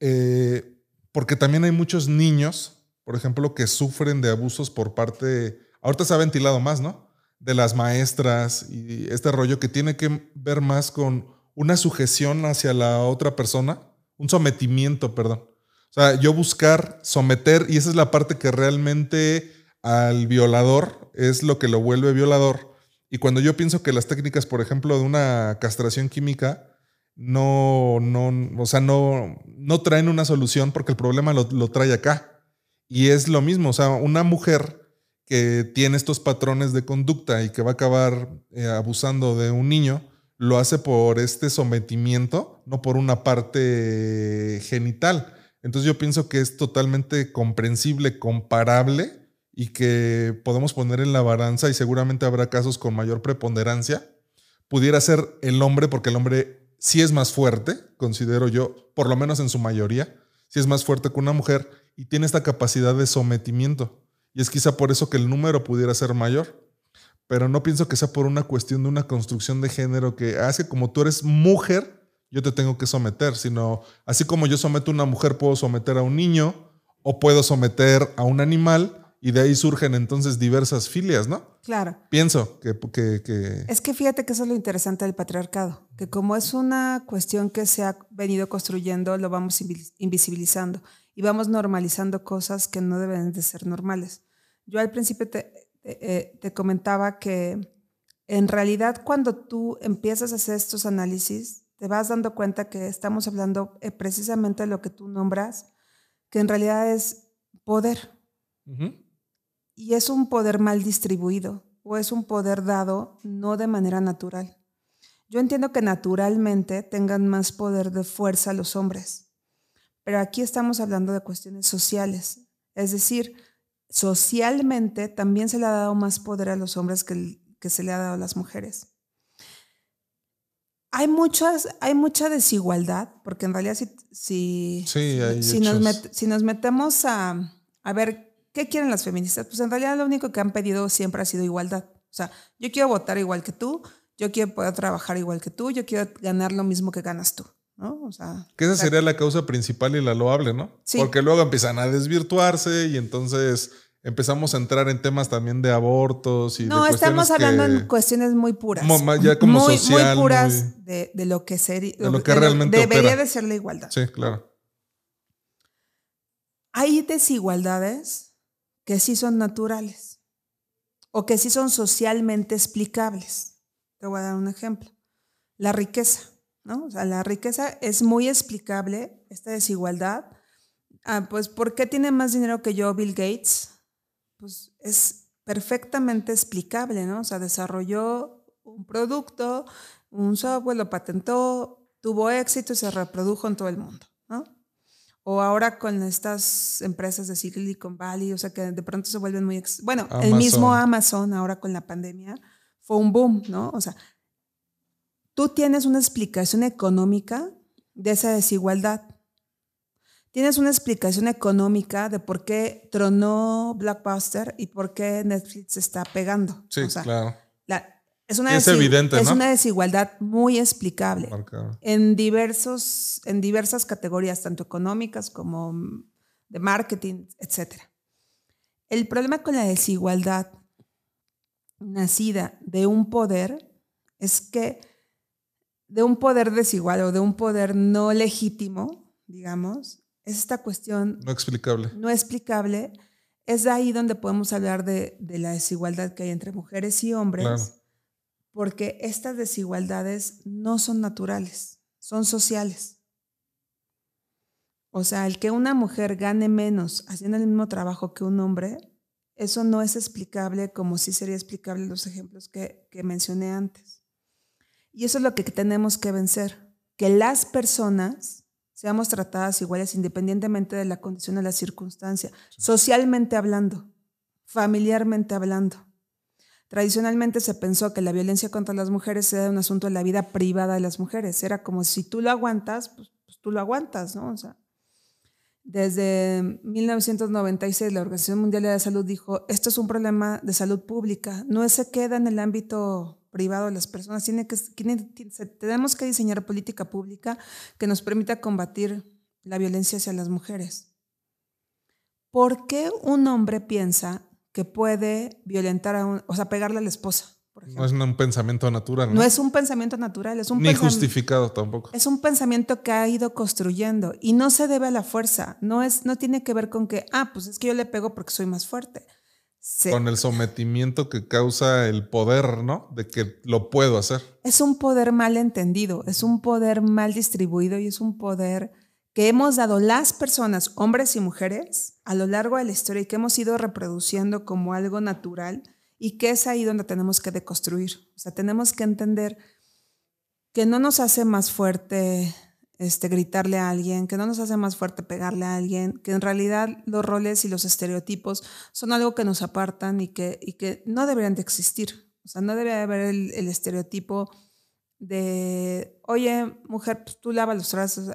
eh, porque también hay muchos niños, por ejemplo, que sufren de abusos por parte, ahorita se ha ventilado más, ¿no? De las maestras y este rollo que tiene que ver más con una sujeción hacia la otra persona, un sometimiento, perdón. O sea, yo buscar someter, y esa es la parte que realmente al violador es lo que lo vuelve violador y cuando yo pienso que las técnicas, por ejemplo, de una castración química, no, no, o sea, no, no traen una solución porque el problema lo, trae acá. Y es lo mismo, o sea, una mujer que tiene estos patrones de conducta y que va a acabar eh, abusando de un niño, lo hace por este sometimiento, no por una parte genital. Entonces yo pienso que es totalmente comprensible, comparable y que podemos poner en la balanza y seguramente habrá casos con mayor preponderancia, pudiera ser el hombre, porque el hombre sí es más fuerte, considero yo, por lo menos en su mayoría, sí es más fuerte que una mujer y tiene esta capacidad de sometimiento. Y es quizá por eso que el número pudiera ser mayor. Pero no pienso que sea por una cuestión de una construcción de género que hace ah, como tú eres mujer, yo te tengo que someter, sino así como yo someto a una mujer, puedo someter a un niño o puedo someter a un animal y de ahí surgen entonces diversas filias, ¿no? Claro. Pienso que, que, Es que fíjate que eso es lo interesante del patriarcado, que como es una cuestión que se ha venido construyendo, lo vamos invisibilizando y vamos normalizando cosas que no deben de ser normales. Yo al principio te, te eh, comentaba que en realidad cuando tú empiezas a hacer estos análisis, te vas dando cuenta que estamos hablando eh, precisamente de lo que tú nombras, que en realidad es poder y es un poder mal distribuido o es un poder dado no de manera natural. Yo entiendo que naturalmente tengan más poder de fuerza los hombres, pero aquí estamos hablando de cuestiones sociales, es decir, socialmente también se le ha dado más poder a los hombres que, que se le ha dado a las mujeres. Hay, muchas, hay mucha desigualdad, porque en realidad si, si, nos, si nos metemos a, a ver ¿Qué quieren las feministas? Pues en realidad lo único que han pedido siempre ha sido igualdad. O sea, yo quiero votar igual que tú, yo quiero poder trabajar igual que tú, yo quiero ganar lo mismo que ganas tú. ¿no? O sea, que esa sería la causa principal y la loable, ¿no? Sí. Porque luego empiezan a desvirtuarse y entonces empezamos a entrar en temas también de abortos y no estamos hablando en cuestiones muy puras ya como muy, social, muy puras De, lo que sería de lo que realmente debería de ser la igualdad sí claro hay desigualdades que sí son naturales o que sí son socialmente explicables. Te voy a dar un ejemplo. La riqueza, ¿no? O sea, la riqueza es muy explicable, esta desigualdad. Ah, pues, ¿por qué tiene más dinero que yo Bill Gates? Pues es perfectamente explicable, ¿no? O sea, desarrolló un producto, un software, lo patentó, tuvo éxito y se reprodujo en todo el mundo, ¿no? O ahora con estas empresas de Silicon Valley, o sea, que de pronto se vuelven muy... Bueno, el mismo Amazon ahora con la pandemia fue un boom, ¿no? O sea, tú tienes una explicación económica de esa desigualdad. Tienes una explicación económica de por qué tronó Blockbuster y por qué Netflix está pegando. Sí, claro. Es una, evidente, es una desigualdad muy explicable en, diversos, en diversas categorías, tanto económicas como de marketing, etc. El problema con la desigualdad nacida de un poder es que de un poder desigual o de un poder no legítimo, digamos, es esta cuestión... No explicable. No explicable. Es ahí donde podemos hablar de, la desigualdad que hay entre mujeres y hombres porque estas desigualdades no son naturales, son sociales. O sea, el que una mujer gane menos haciendo el mismo trabajo que un hombre, eso no es explicable como sí sería explicable los ejemplos que, mencioné antes. Y eso es lo que tenemos que vencer, que las personas seamos tratadas iguales independientemente de la condición o la circunstancia, socialmente hablando, familiarmente hablando. Tradicionalmente se pensó que la violencia contra las mujeres era un asunto de la vida privada de las mujeres. Era como si tú lo aguantas, pues, pues tú lo aguantas, ¿no? O sea, desde 1996 la Organización Mundial de la Salud dijo, esto es un problema de salud pública, no se queda en el ámbito privado de las personas, tiene que, tenemos que diseñar política pública que nos permita combatir la violencia hacia las mujeres. ¿Por qué un hombre piensa que puede violentar a un, o sea, pegarle a la esposa? no es un pensamiento natural. ¿no? no es un pensamiento natural, es un Ni justificado tampoco. Es un pensamiento que ha ido construyendo y no se debe a la fuerza. No, es, no tiene que ver con que, ah, pues es que yo le pego porque soy más fuerte. Con el sometimiento que causa el poder, ¿no? De que lo puedo hacer. Es un poder mal entendido, es un poder mal distribuido y es un poder que hemos dado las personas, hombres y mujeres, a lo largo de la historia y que hemos ido reproduciendo como algo natural y que es ahí donde tenemos que deconstruir. O sea, tenemos que entender que no nos hace más fuerte este, gritarle a alguien, que no nos hace más fuerte pegarle a alguien, que en realidad los roles y los estereotipos son algo que nos apartan y que, y que no deberían de existir. O sea, no debe haber el, estereotipo de, oye, mujer, pues, tú lava los trastos.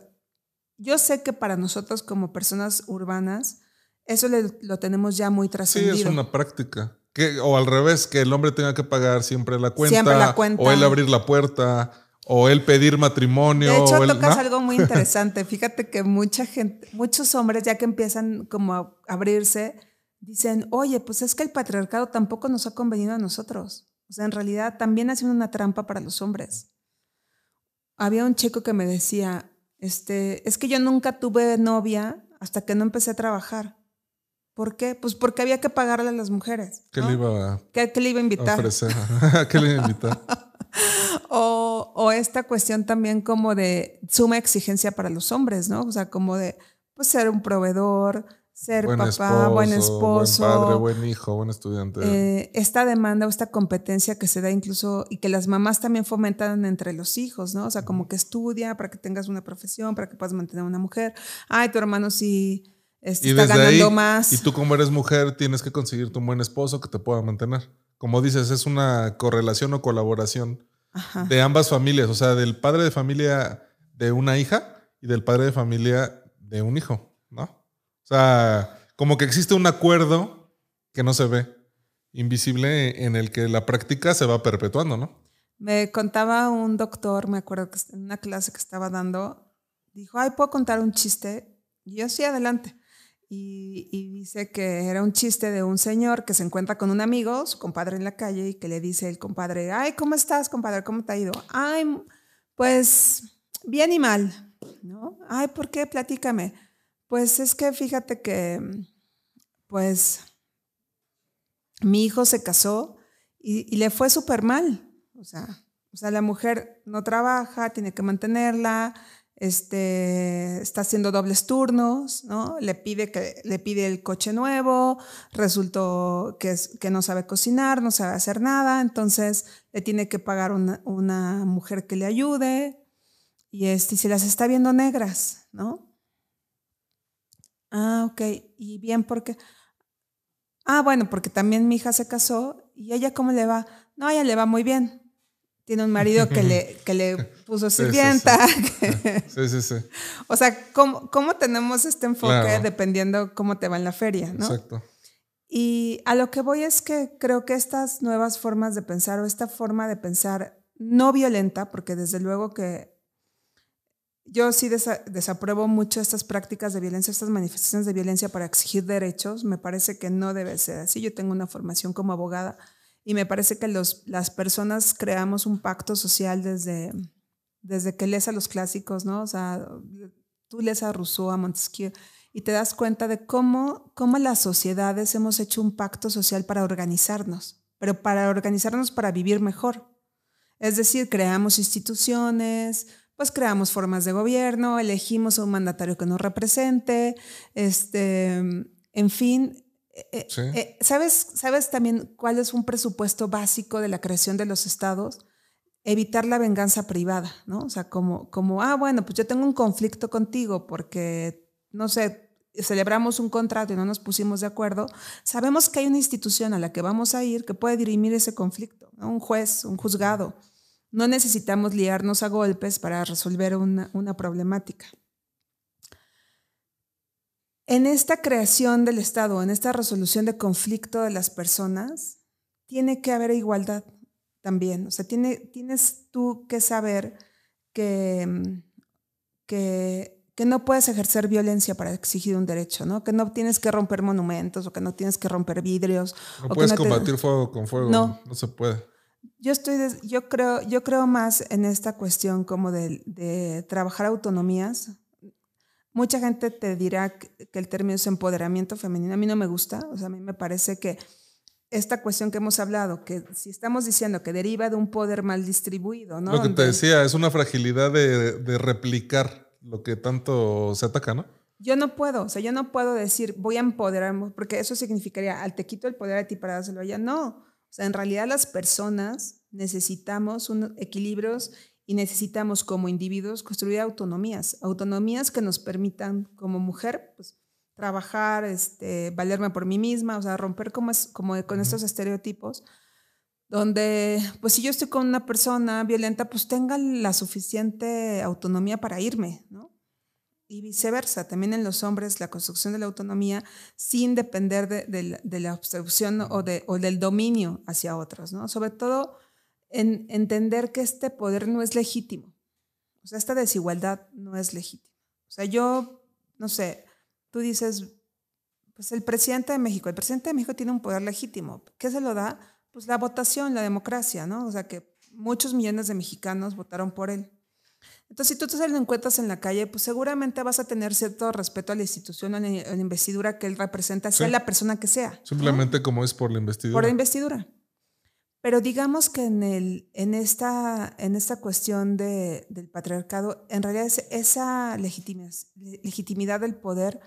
Yo sé que para nosotros como personas urbanas, eso lo tenemos ya muy trascendido. Sí, es una práctica o al revés, que el hombre tenga que pagar siempre la cuenta. O él abrir la puerta. O él pedir matrimonio. De hecho, tocas algo muy interesante. Fíjate que mucha gente, muchos hombres, ya que empiezan como a abrirse, dicen, oye, pues es que el patriarcado tampoco nos ha convenido a nosotros. O sea, en realidad también ha sido una trampa para los hombres. Había un chico que me decía, este, es que yo nunca tuve novia hasta que no empecé a trabajar. ¿Por qué? Pues porque había que pagarle a las mujeres. ¿Qué le iba a, ¿Qué, le iba a invitar? ¿Qué le iba a invitar? o, esta cuestión también como de suma exigencia para los hombres, ¿no? O sea, como de pues, ser un proveedor, ser papá, buen esposo. Buen padre, buen hijo, buen estudiante. Eh, esta demanda o esta competencia que se da incluso y que las mamás también fomentan entre los hijos, ¿no? O sea, como que estudia para que tengas una profesión, para que puedas mantener a una mujer. Ay, tu hermano sí este, está ganando más. Y tú como eres mujer tienes que conseguirte un buen esposo que te pueda mantener. Como dices, es una correlación o colaboración de ambas familias, o sea, del padre de familia de una hija y del padre de familia de un hijo. Como que existe un acuerdo que no se ve, invisible, en el que la práctica se va perpetuando, ¿no? Me contaba un doctor, me acuerdo que en una clase que estaba dando, dijo, ay, ¿puedo contar un chiste? Y yo sí, adelante. Y, dice que era un chiste de un señor que se encuentra con un amigo, su compadre en la calle, y que le dice el compadre, ay, ¿cómo estás, compadre? ¿Cómo te ha ido? Ay, pues bien y mal, ¿no? Ay, ¿por qué? Platícame. Pues es que fíjate que, pues, mi hijo se casó y, y le fue súper mal. O sea, o sea, la mujer no trabaja, tiene que mantenerla, este, está haciendo dobles turnos, ¿no? Le pide, que, le pide el coche nuevo, resultó que, es, que no sabe cocinar, no sabe hacer nada, entonces le tiene que pagar una, una mujer que le ayude y, este, se las está viendo negras, ¿no? Ah, ok, y bien, porque... Ah, bueno, porque también mi hija se casó y ella cómo le va? No, ella le va muy bien tiene un marido que le, que le puso sirvienta. Sí, sí, sí. O sea, ¿cómo, ¿cómo, tenemos este enfoque dependiendo cómo te va en la feria? ¿no? Exacto. Y a lo que voy es que creo que estas nuevas formas de pensar o esta forma de pensar no violenta, porque desde luego que yo sí desapruebo mucho estas prácticas de violencia, estas manifestaciones de violencia para exigir derechos, me parece que no debe ser así. Yo tengo una formación como abogada y me parece que los, las personas creamos un pacto social desde, desde que lees a los clásicos, ¿no? O sea, tú lees a Rousseau, a Montesquieu, y te das cuenta de cómo, cómo las sociedades hemos hecho un pacto social para organizarnos, pero para organizarnos para vivir mejor. Es decir, creamos instituciones, pues creamos formas de gobierno, elegimos a un mandatario que nos represente, este, en fin, eh, eh, ¿sabes, ¿Sabes también cuál es un presupuesto básico de la creación de los estados? evitar la venganza privada, ¿no? O sea, como, como, ah, bueno, pues yo tengo un conflicto contigo porque, no sé, celebramos un contrato y no nos pusimos de acuerdo, sabemos que hay una institución a la que vamos a ir que puede dirimir ese conflicto, un juez, un juzgado. No necesitamos liarnos a golpes para resolver una, una problemática. En esta creación del Estado, en esta resolución de conflicto de las personas, tiene que haber igualdad también. O sea, tiene, tienes tú que saber que, mm, que, no puedes ejercer violencia para exigir un derecho, ¿no? Que no tienes que romper monumentos o que no tienes que romper vidrios. No puedes combatir fuego con fuego. No. no se puede. Yo estoy, yo creo, yo creo más en esta cuestión como de, de trabajar autonomías. Mucha gente te dirá que el término es empoderamiento femenino. A mí no me gusta. O sea, a mí me parece que esta cuestión que hemos hablado, que si estamos diciendo que deriva de un poder mal distribuido, ¿no? Lo que te decía, es una fragilidad de, replicar lo que tanto se ataca, ¿no? Yo no puedo, o sea, yo no puedo decir voy a empoderarme, porque eso significaría, al te quito el poder a ti para dárselo a ella. No, o sea, en realidad las personas necesitamos un, equilibrios y necesitamos como individuos construir autonomías, autonomías que nos permitan como mujer, pues, trabajar, este, valerme por mí misma, o sea, romper como, es, como con estos estereotipos, donde, pues si yo estoy con una persona violenta, pues tenga la suficiente autonomía para irme, ¿no? Y viceversa, también en los hombres la construcción de la autonomía sin depender de, de, la obstrucción o, de, o del dominio hacia otros, ¿no? Sobre todo en entender que este poder no es legítimo, o sea, esta desigualdad no es legítima. O sea, yo, no sé, tú dices, pues el presidente de México, el presidente de México tiene un poder legítimo. ¿Qué se lo da? Pues la votación, la democracia, ¿no? O sea, que muchos millones de mexicanos votaron por él. Entonces, si tú te lo encuentras en la calle, pues seguramente vas a tener cierto respeto a la institución, a la, investidura que él representa, sea la persona que sea. Simplemente como es por la investidura. Por la investidura. Pero digamos que en, el, en, esta, en esta cuestión de, del patriarcado, en realidad esa legitimidad del poder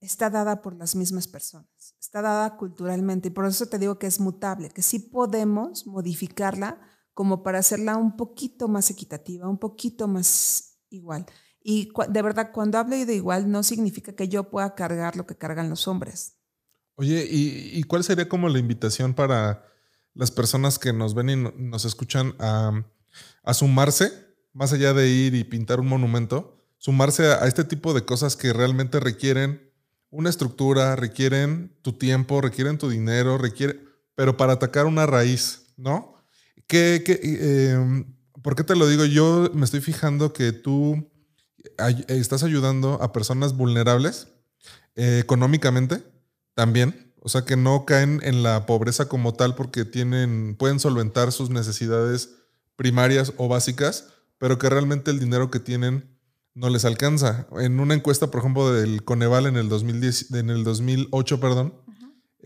está dada por las mismas personas, está dada culturalmente y por eso te digo que es mutable, que sí podemos modificarla como para hacerla un poquito más equitativa, un poquito más igual. Y de verdad, cuando hablo de igual, no significa que yo pueda cargar lo que cargan los hombres. Oye, ¿y, cuál sería como la invitación para las personas que nos ven y nos escuchan a, sumarse, más allá de ir y pintar un monumento, sumarse a este tipo de cosas que realmente requieren una estructura, requieren tu tiempo, requieren tu dinero, requiere, pero para atacar una raíz, ¿no? ¿Qué, em, ¿Por qué te lo digo? Yo me estoy fijando que tú estás ayudando a personas vulnerables eh, económicamente también. O sea, que no caen en la pobreza como tal porque tienen, pueden solventar sus necesidades primarias o básicas, pero que realmente el dinero que tienen no les alcanza. En una encuesta, por ejemplo, del Coneval en el, 2010, en el 2008, perdón,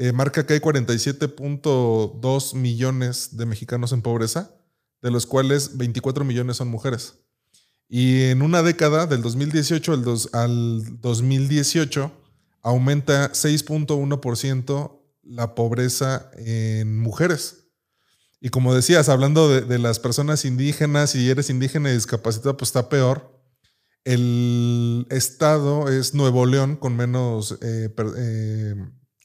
eh, marca que hay 47.2 millones de mexicanos en pobreza, de los cuales 24 millones son mujeres. Y en una década, del 2018 al, al 2018, aumenta 6.1% la pobreza en mujeres. Y como decías, hablando de, las personas indígenas, si eres indígena y discapacitada, pues está peor el estado es Nuevo León con menos, eh, eh,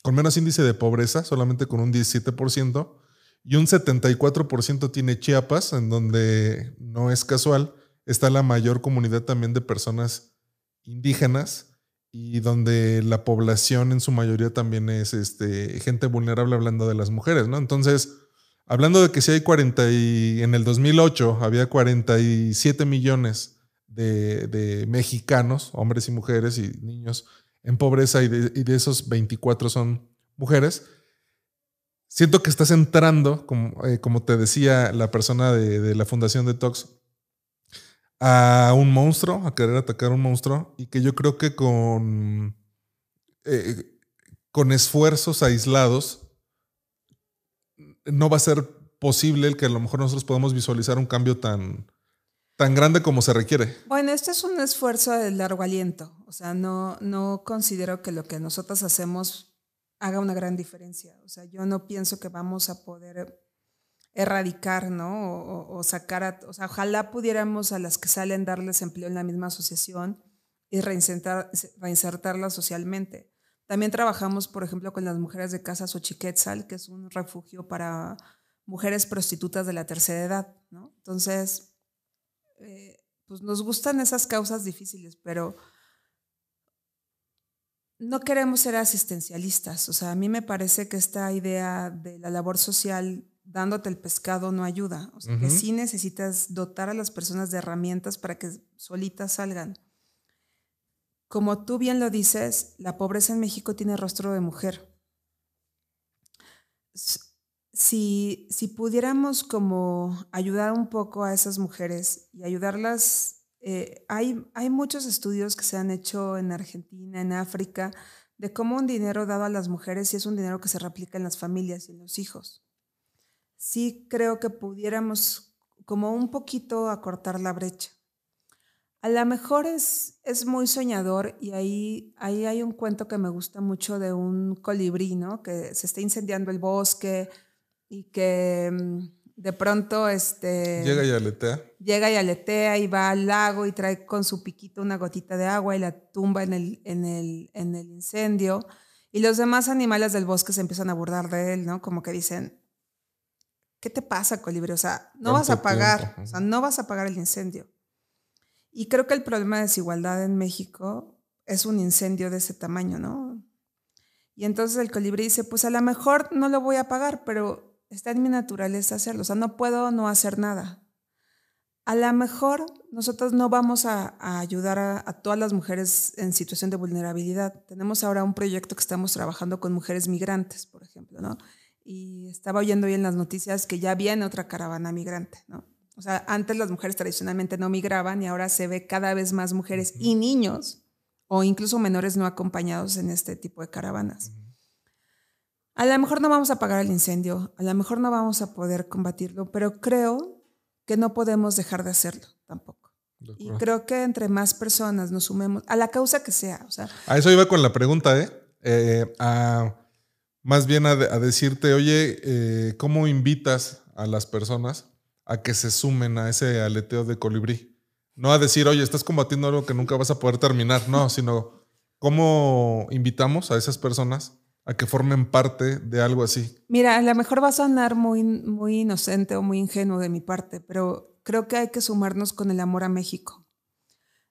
con menos índice de pobreza, solamente con un 17%, y un 74% tiene Chiapas, en donde no es casual, está la mayor comunidad también de personas indígenas y donde la población en su mayoría también es este, gente vulnerable hablando de las mujeres, ¿no? Entonces, hablando de que si hay 40 y en el 2008 había 47 millones de, mexicanos, hombres y mujeres y niños en pobreza y de, esos 24 son mujeres. Siento que estás entrando, como, eh, te decía la persona de, la fundación de Tox, a un monstruo, a querer atacar a un monstruo, y que yo creo que con, eh, con esfuerzos aislados no va a ser posible el que a lo mejor nosotros podamos visualizar un cambio tan, tan grande como se requiere. Bueno, este es un esfuerzo de largo aliento. O sea, no, no considero que lo que nosotros hacemos haga una gran diferencia. O sea, yo no pienso que vamos a poder erradicar, ¿no? O, sacar a, o sea, ojalá pudiéramos a las que salen darles empleo en la misma asociación y reinsertar, reinsertarlas socialmente. También trabajamos, por ejemplo, con las mujeres de Casa Xochiquetzal, que es un refugio para mujeres prostitutas de la tercera edad, ¿no? Entonces, eh, pues nos gustan esas causas difíciles, pero no queremos ser asistencialistas. O sea, a mí me parece que esta idea de la labor social dándote el pescado no ayuda. O sea, que sí necesitas dotar a las personas de herramientas para que solitas salgan. Como tú bien lo dices, la pobreza en México tiene rostro de mujer. Si, si pudiéramos como ayudar un poco a esas mujeres y ayudarlas, eh, hay, hay muchos estudios que se han hecho en Argentina, en África, de cómo un dinero dado a las mujeres es un dinero que se replica en las familias y en los hijos sí creo que pudiéramos como un poquito acortar la brecha. A lo mejor es, es muy soñador y ahí, ahí hay un cuento que me gusta mucho de un colibrí, ¿no? Que se está incendiando el bosque y que mm, de pronto este llega y aletea llega y aletea y va al lago y trae con su piquito una gotita de agua y la tumba en el, en el, en el incendio y los demás animales del bosque se empiezan a burlar de él no como que dicen ¿qué te pasa, colibrí? O sea, no vas a pagar, o sea, no vas a pagar el incendio. Y creo que el problema de desigualdad en México es un incendio de ese tamaño, ¿no? Y entonces el colibrí dice, pues a lo mejor no lo voy a pagar, pero está en mi naturaleza hacerlo, o sea, no puedo no hacer nada. A lo mejor nosotros no vamos a, ayudar a, a, todas las mujeres en situación de vulnerabilidad. Tenemos ahora un proyecto que estamos trabajando con mujeres migrantes, por ejemplo, ¿no? y estaba oyendo hoy en las noticias que ya viene otra caravana migrante, ¿no? O sea, antes las mujeres tradicionalmente no migraban y ahora se ve cada vez más mujeres y niños o incluso menores no acompañados en este tipo de caravanas. A lo mejor no vamos a apagar el incendio, a lo mejor no vamos a poder combatirlo, pero creo que no podemos dejar de hacerlo tampoco. Y creo que entre más personas nos sumemos, a la causa que sea. O sea, a eso iba con la pregunta, ¿eh? eh a más bien a, decirte, oye, eh, ¿cómo invitas a las personas a que se sumen a ese aleteo de colibrí? No a decir, oye, estás combatiendo algo que nunca vas a poder terminar, no, sino cómo invitamos a esas personas a que formen parte de algo así. Mira, a lo mejor va a sonar muy, muy inocente o muy ingenuo de mi parte, pero creo que hay que sumarnos con el amor a México.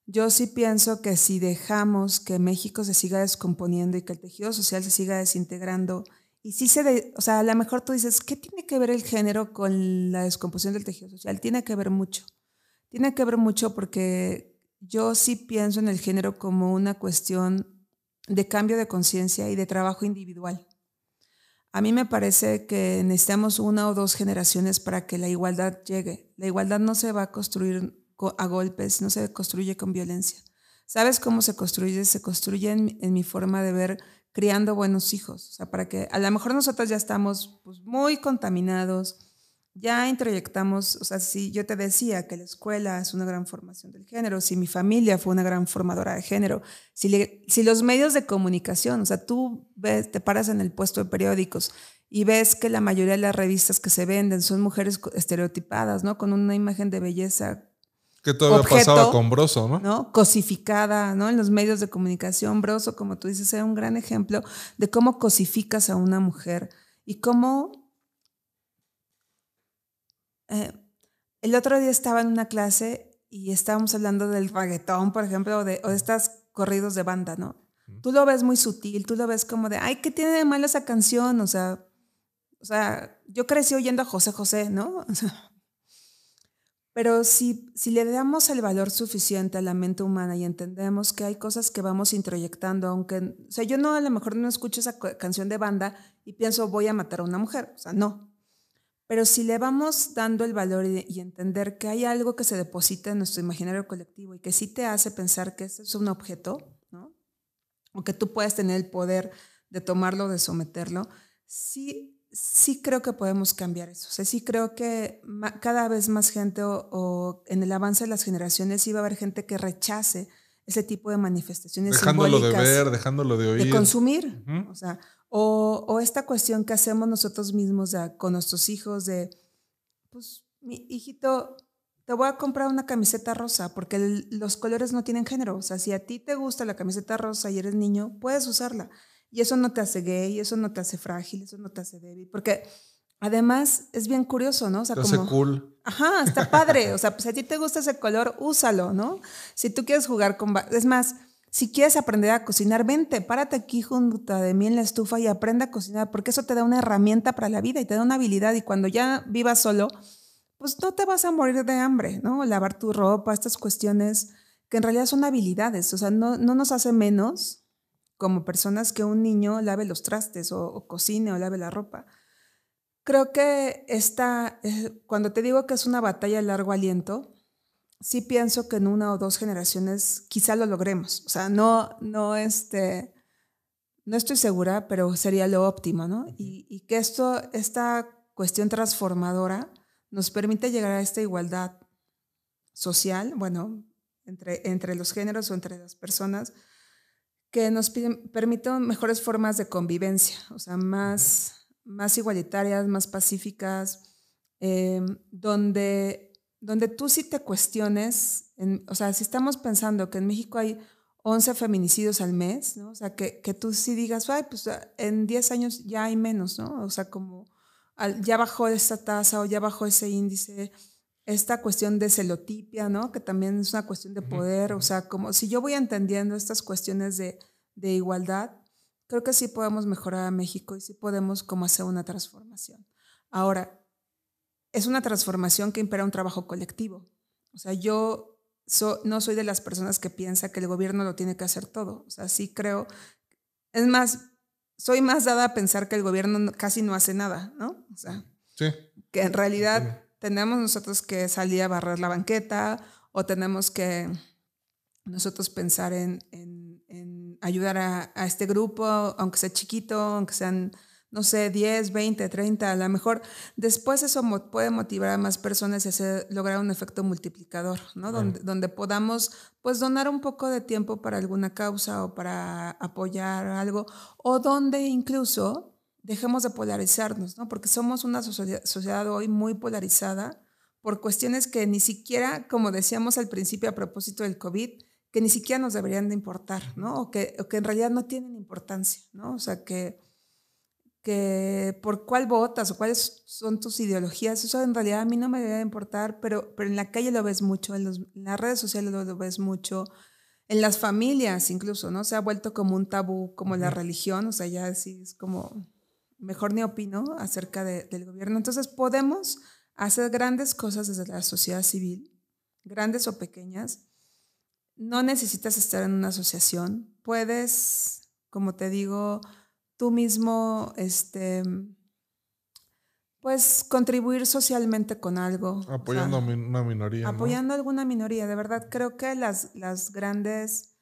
Yo sí pienso que si dejamos que México se siga descomponiendo y que el tejido social se siga desintegrando, y si se, o sea, a lo mejor tú dices, ¿qué tiene que ver el género con la descomposición del tejido social? Tiene que ver mucho. Tiene que ver mucho porque yo sí pienso en el género como una cuestión de cambio de conciencia y de trabajo individual. A mí me parece que necesitamos una o dos generaciones para que la igualdad llegue. La igualdad no se va a construir a golpes, no se construye con violencia. ¿Sabes cómo se construye? Se construye en, mi forma de ver criando buenos hijos. O sea, para que a lo mejor nosotros ya estamos pues, muy contaminados, ya introyectamos, o sea, si yo te decía que la escuela es una gran formación del género, si mi familia fue una gran formadora de género, si, si los medios de comunicación, o sea, tú ves, te paras en el puesto de periódicos y ves que la mayoría de las revistas que se venden son mujeres estereotipadas, ¿no? Con una imagen de belleza que todavía pasaba con Broso, ¿no? ¿no? Cosificada, ¿no? En los medios de comunicación, Broso, como tú dices, era un gran ejemplo de cómo cosificas a una mujer y cómo... Eh, el otro día estaba en una clase y estábamos hablando del reggaetón, por ejemplo, o de, o de estos corridos de banda, ¿no? Tú lo ves muy sutil, tú lo ves como de, ay, ¿qué tiene de malo esa canción? O sea, o sea, yo crecí oyendo a José José, ¿no? O sea, pero si, si le damos el valor suficiente a la mente humana y entendemos que hay cosas que vamos introyectando, aunque, o sea, yo no a lo mejor no escucho esa canción de banda y pienso voy a matar a una mujer, o sea, no. Pero si le vamos dando el valor y, entender que hay algo que se deposita en nuestro imaginario colectivo y que sí te hace pensar que ese es un objeto, ¿no? O que tú puedes tener el poder de tomarlo, de someterlo, sí sí creo que podemos cambiar eso. O sea, sí creo que cada vez más gente o, en el avance de las generaciones sí va a haber gente que rechace ese tipo de manifestaciones dejándolo de ver, dejándolo de oír, de consumir, o sea, o, esta cuestión que hacemos nosotros mismos con nuestros hijos de pues, mi hijito, te voy a comprar una camiseta rosa porque los colores no tienen género. O sea, si a ti te gusta la camiseta rosa y eres niño, puedes usarla. Y eso no te hace gay, eso no te hace frágil, eso no te hace débil. Porque además es bien curioso, ¿no? O sea, te hace cool. Ajá, está padre. O sea, pues si a ti te gusta ese color, úsalo, ¿no? Si tú quieres jugar con... Es más, si quieres aprender a cocinar, vente, párate aquí junto de mí en la estufa y aprende a cocinar, porque eso te da una herramienta para la vida y te da una habilidad. Y cuando ya vivas solo pues no te vas a morir de hambre, ¿no? Lavar tu ropa, estas cuestiones que en realidad son habilidades, o sea, no, nos hace menos como personas que un niño lave los trastes o, cocine o lave la ropa. Creo que esta, eh, cuando te digo que es una batalla de largo aliento, sí pienso que en una o dos generaciones quizá lo logremos. O sea, no, no, este, no estoy segura, pero sería lo óptimo, ¿no? Y, y que esto, esta cuestión transformadora, nos permite llegar a esta igualdad social, bueno, entre, entre los géneros o entre las personas, que nos permiten mejores formas de convivencia, o sea, más, más igualitarias, más pacíficas, em, donde, donde tú sí te cuestiones, o sea, si estamos pensando que en México hay 11 feminicidios al mes, ¿no? O sea, que, que tú sí digas, ay, pues en 10 años ya hay menos, ¿no? O sea, como ya bajó esa tasa o ya bajó ese índice, esta cuestión de celotipia, ¿no? Que también es una cuestión de poder, o sea, como si yo voy entendiendo estas cuestiones de, de igualdad, creo que sí podemos mejorar a México y sí podemos como hacer una transformación. Ahora, es una transformación que impera un trabajo colectivo. O sea, yo no soy de las personas que piensa que el gobierno lo tiene que hacer todo. O sea, sí creo. Es más, soy más dada a pensar que el gobierno casi no hace nada, ¿no? O sea, que en realidad tenemos nosotros que salir a barrer la banqueta o tenemos que nosotros pensar en, ayudar a, a, este grupo, aunque sea chiquito, aunque sean no sé, 10, 20, 30, a lo mejor después eso puede motivar a más personas y hacer, lograr un efecto multiplicador, ¿no? Donde, donde podamos pues donar un poco de tiempo para alguna causa o para apoyar algo, o donde incluso dejemos de polarizarnos, ¿no? Porque somos una sociedad hoy muy polarizada por cuestiones que ni siquiera, como decíamos al principio a propósito del COVID, que ni siquiera nos deberían de importar, ¿no? O que, o que en realidad no tienen importancia, ¿no? O sea, que que por cuál votas o cuáles son tus ideologías, eso en realidad a mí no me debe importar, pero, pero en la calle lo ves mucho, en, las redes sociales lo, ves mucho, en las familias incluso, ¿no? Se ha vuelto como un tabú, como la religión, o sea, ya así es como, mejor ni opino acerca del gobierno. Entonces podemos hacer grandes cosas desde la sociedad civil, grandes o pequeñas. No necesitas estar en una asociación, puedes, como te digo, tú mismo, este, pues contribuir socialmente con algo. Apoyando a una minoría. Apoyando a alguna minoría. De verdad, creo que las, las, grandes,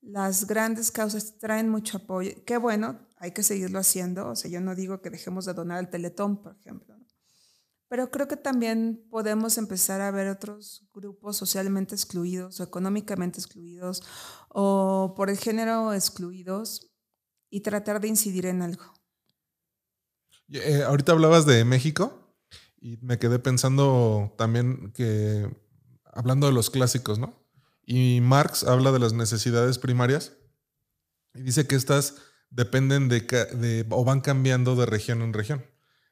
las grandes causas traen mucho apoyo. Qué bueno, hay que seguirlo haciendo. O sea, yo no digo que dejemos de donar el Teletón, por ejemplo. Pero creo que también podemos empezar a ver otros grupos socialmente excluidos o económicamente excluidos o por el género excluidos y tratar de incidir en algo. Eh, ahorita hablabas de México y me quedé pensando también que, hablando de los clásicos, ¿no? Y Marx habla de las necesidades primarias y dice que estas dependen de, o van cambiando de región en región.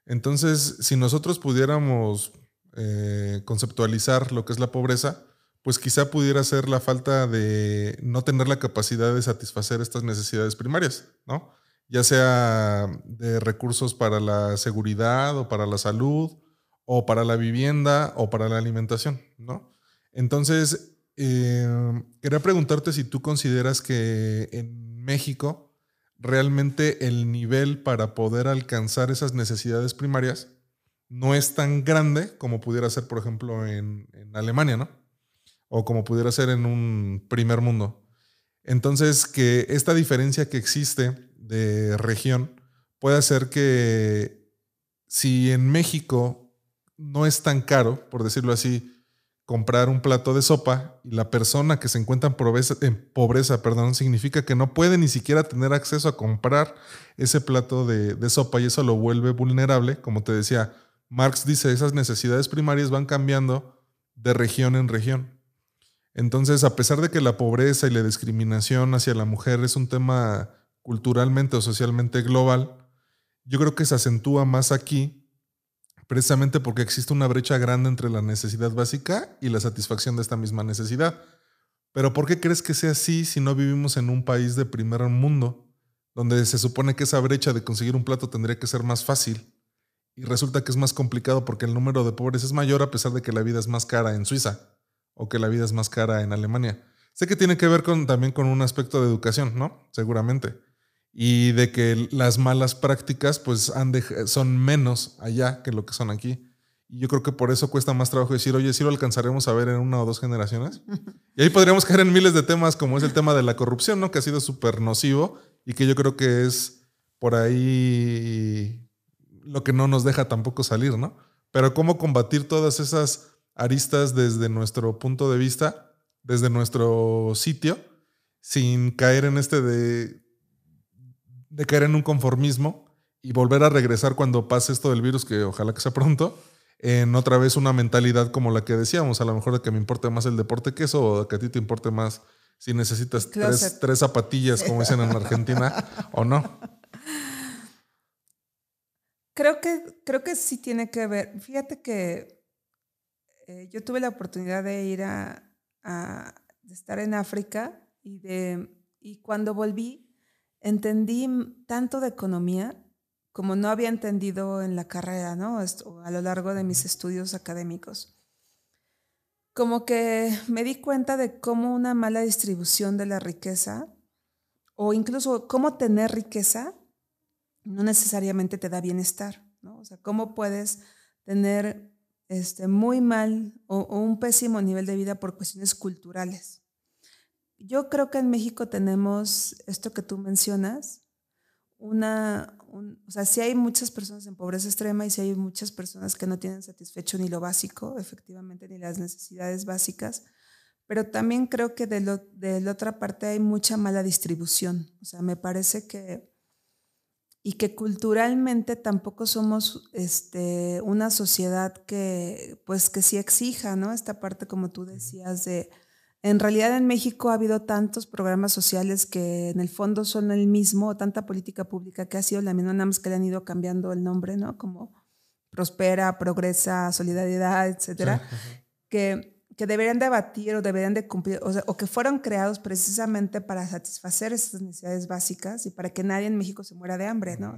Entonces, si nosotros pudiéramos eh, conceptualizar lo que es la pobreza, pues quizá pudiera ser la falta de no tener la capacidad de satisfacer estas necesidades primarias, ¿no? Ya sea de recursos para la seguridad o para la salud o para la vivienda o para la alimentación, ¿no? Entonces, eh, quería preguntarte si tú consideras que en México realmente el nivel para poder alcanzar esas necesidades primarias no es tan grande como pudiera ser, por ejemplo, en, en Alemania, ¿no? O como pudiera ser en un primer mundo. Entonces, que esta diferencia que existe de región puede hacer que si en México no es tan caro, por decirlo así, comprar un plato de sopa y la persona que se encuentra en pobreza, perdón, significa que no puede ni siquiera tener acceso a comprar ese plato de, de sopa y eso lo vuelve vulnerable, como te decía, Marx dice, esas necesidades primarias van cambiando de región en región. Entonces, a pesar de que la pobreza y la discriminación hacia la mujer es un tema culturalmente o socialmente global, yo creo que se acentúa más aquí precisamente porque existe una brecha grande entre la necesidad básica y la satisfacción de esta misma necesidad. Pero ¿por qué crees que sea así si no vivimos en un país de primer mundo, donde se supone que esa brecha de conseguir un plato tendría que ser más fácil? Y resulta que es más complicado porque el número de pobres es mayor a pesar de que la vida es más cara en Suiza o que la vida es más cara en Alemania. Sé que tiene que ver con, también con un aspecto de educación, ¿no? Seguramente. Y de que las malas prácticas pues han son menos allá que lo que son aquí. Y yo creo que por eso cuesta más trabajo decir, oye, si lo alcanzaremos a ver en una o dos generaciones. Y ahí podríamos caer en miles de temas como es el tema de la corrupción, ¿no? Que ha sido súper nocivo y que yo creo que es por ahí lo que no nos deja tampoco salir, ¿no? Pero cómo combatir todas esas aristas desde nuestro punto de vista, desde nuestro sitio, sin caer en este de, de caer en un conformismo y volver a regresar cuando pase esto del virus, que ojalá que sea pronto, en otra vez una mentalidad como la que decíamos, a lo mejor de que me importe más el deporte que eso, o de que a ti te importe más si necesitas tres, tres, zapatillas, como dicen en Argentina, o no. Creo que, creo que sí tiene que ver. Fíjate que eh, yo tuve la oportunidad de ir a, estar en África y, de, y cuando volví entendí tanto de economía como no había entendido en la carrera, ¿no? a lo largo de mis estudios académicos. Como que me di cuenta de cómo una mala distribución de la riqueza o incluso cómo tener riqueza no necesariamente te da bienestar, ¿no? O sea, ¿cómo puedes tener este, muy mal o, un pésimo nivel de vida por cuestiones culturales? Yo creo que en México tenemos esto que tú mencionas, una, o sea, sí hay muchas personas en pobreza extrema y sí hay muchas personas que no tienen satisfecho ni lo básico, efectivamente, ni las necesidades básicas, pero también creo que de, lo, de la otra parte hay mucha mala distribución. O sea, me parece que y que culturalmente tampoco somos este, una sociedad que, pues, que sí exija, ¿no? Esta parte, como tú decías, de, en realidad en México ha habido tantos programas sociales que en el fondo son el mismo, tanta política pública que ha sido la misma, nada más que le han ido cambiando el nombre, ¿no? Como Prospera, Progresa, Solidaridad, etcétera, que que deberían debatir o deberían de cumplir, o, que fueron creados precisamente para satisfacer esas necesidades básicas y para que nadie en México se muera de hambre, ¿no?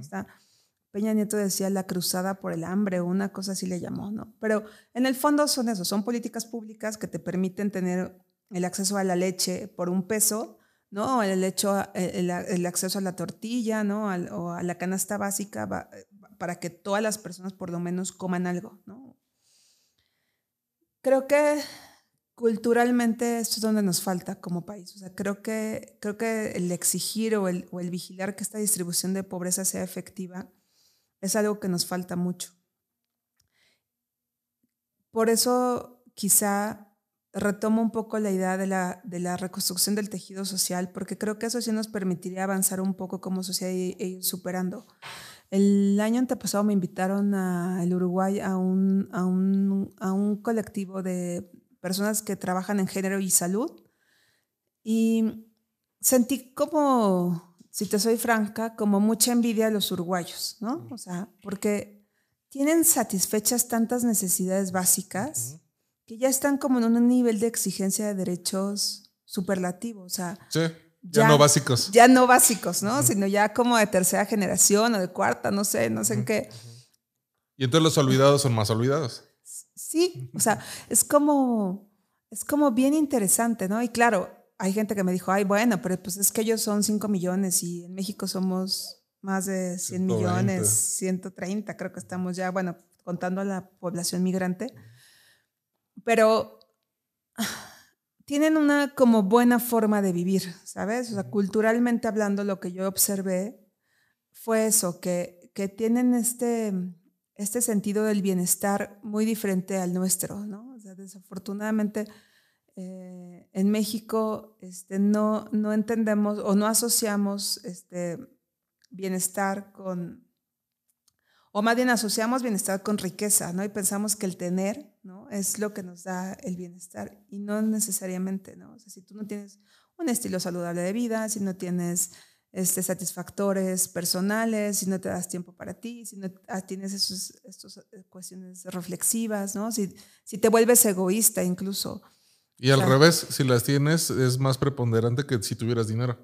Peña Nieto decía la cruzada por el hambre o una cosa así le llamó, ¿no? Pero en el fondo son eso, son políticas públicas que te permiten tener el acceso a la leche por un peso, ¿no? El, hecho, el, el acceso a la tortilla, ¿no? o a la canasta básica para que todas las personas por lo menos coman algo, ¿no? Creo que culturalmente esto es donde nos falta como país. O sea, creo que, creo que el exigir o el, o el vigilar que esta distribución de pobreza sea efectiva es algo que nos falta mucho. Por eso quizá retomo un poco la idea de la, de la reconstrucción del tejido social, porque creo que eso sí nos permitiría avanzar un poco como sociedad e ir superando. El año antepasado me invitaron a el Uruguay a un, a un, a un colectivo de personas que trabajan en género y salud. Y sentí como, si te soy franca, como mucha envidia a los uruguayos, ¿no? O sea, porque tienen satisfechas tantas necesidades básicas que ya están como en un nivel de exigencia de derechos superlativo. O sea, ya, no básicos. Ya no básicos, ¿no? Sino ya como de tercera generación o de cuarta, no sé, no sé en qué. Y entonces los olvidados son más olvidados. Sí, o sea, es como, es como bien interesante, ¿no? Y claro, hay gente que me dijo, ay, bueno, pero pues es que ellos son 5 millones y en México somos más de 100 millones, 130, creo que estamos ya, bueno, contando a la población migrante. Pero tienen una como buena forma de vivir, ¿sabes? O sea, culturalmente hablando, lo que yo observé fue eso, que, que tienen este este sentido del bienestar muy diferente al nuestro, ¿no? O sea, desafortunadamente eh, en México este, no, no entendemos o no asociamos este bienestar con, o más bien asociamos bienestar con riqueza, ¿no? Y pensamos que el tener, ¿no? Es lo que nos da el bienestar y no necesariamente, ¿no? O sea, si tú no tienes un estilo saludable de vida, si no tienes este, satisfactores personales, si no te das tiempo para ti, si no ah, tienes estas eh, cuestiones reflexivas, ¿no? Si, si te vuelves egoísta incluso. Y al revés, si las tienes, es más preponderante que si tuvieras dinero.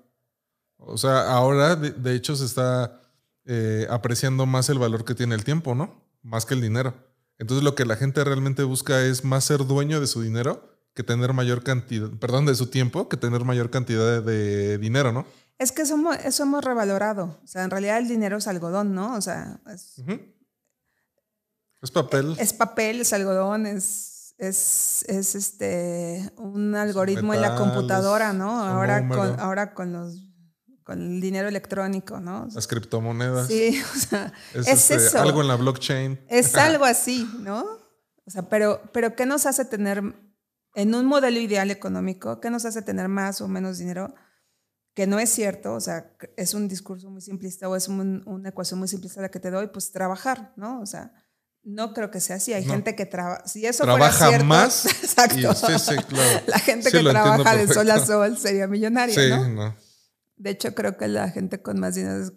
O sea, ahora de, hecho se está eh, apreciando más el valor que tiene el tiempo, ¿no? Más que el dinero. Entonces lo que la gente realmente busca es más ser dueño de su dinero que tener mayor cantidad, perdón, de su tiempo, que tener mayor cantidad de, dinero, ¿no? Es que eso hemos, revalorado. O sea, en realidad el dinero es algodón, ¿no? O sea, es, es papel. Es papel, es algodón, es es, es este un algoritmo en la computadora, ¿no? Ahora con, ahora con los con el dinero electrónico, ¿no? Las criptomonedas. Sí, o sea, es, este, eso. Algo en la blockchain. Es algo así, ¿no? O sea, pero, pero ¿qué nos hace tener, en un modelo ideal económico, qué nos hace tener más o menos dinero? Que no es cierto, o sea, es un discurso muy simplista o es una ecuación muy simplista la que te doy, pues trabajar, ¿no? O sea, no creo que sea así. Hay gente que trabaja. Si eso trabaja fuera cierto, más. exacto. La gente que trabaja de sol a sol sería millonaria. Sí, ¿no? De hecho, creo que la gente con más dinero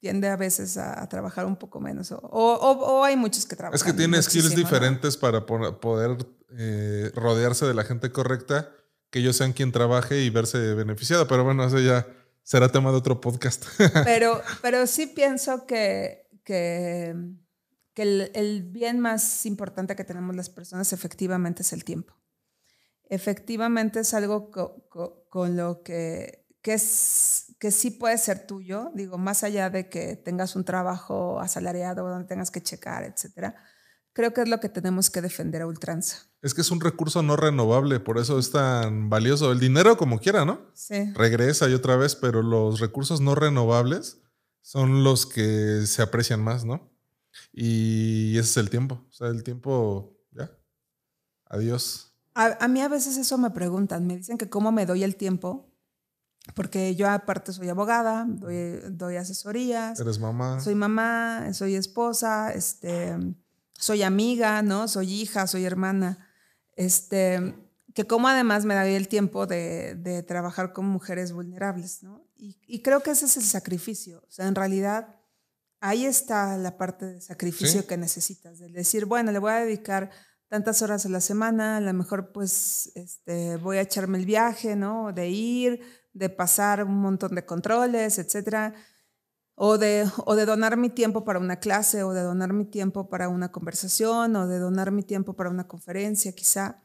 tiende a veces a, trabajar un poco menos. O, hay muchos que trabajan. Es que tiene skills diferentes para poder eh, rodearse de la gente correcta, que ellos sean quien trabaje y verse beneficiado. Pero bueno, eso ya será tema de otro podcast. pero, pero sí pienso que, que que el, bien más importante que tenemos las personas efectivamente es el tiempo. Efectivamente es algo con lo que, que, es, que sí puede ser tuyo, digo, más allá de que tengas un trabajo asalariado donde tengas que checar, etcétera. Creo que es lo que tenemos que defender a ultranza. Es que es un recurso no renovable, por eso es tan valioso. El dinero como quiera, ¿no? Sí. Regresa y otra vez, pero los recursos no renovables son los que se aprecian más, ¿no? Y ese es el tiempo. O sea, el tiempo, ya. Adiós. A, mí a veces eso me preguntan. Me dicen que cómo me doy el tiempo. Porque yo aparte soy abogada, doy, doy asesorías. Eres mamá. Soy mamá, soy esposa, este, soy amiga, ¿no? Soy hija, soy hermana. Este, que cómo además me doy el tiempo de, de trabajar con mujeres vulnerables, ¿no? Y, y, creo que ese es el sacrificio. O sea, en realidad ahí está la parte de sacrificio que necesitas, de decir, bueno, le voy a dedicar tantas horas a la semana, a lo mejor pues este, voy a echarme el viaje, ¿no? De ir, de pasar un montón de controles, etcétera. O de, o de donar mi tiempo para una clase, o de donar mi tiempo para una conversación, o de donar mi tiempo para una conferencia, quizá.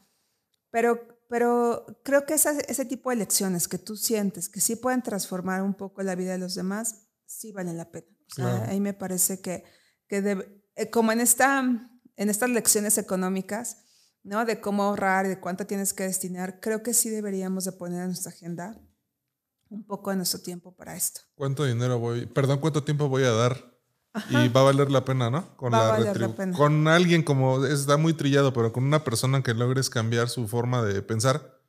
Pero, pero creo que ese tipo de lecciones que tú sientes que sí pueden transformar un poco la vida de los demás, sí valen la pena. Ahí me parece que, que eh, como en, esta, en estas lecciones económicas, ¿no? De cómo ahorrar y de cuánto tienes que destinar, creo que sí deberíamos de poner en nuestra agenda un poco de nuestro tiempo para esto. ¿Cuánto dinero voy, perdón, cuánto tiempo voy a dar? Y va a valer la pena, ¿no? Con va a valer la pena. Con alguien como, está muy trillado, pero con una persona que logres cambiar su forma de pensar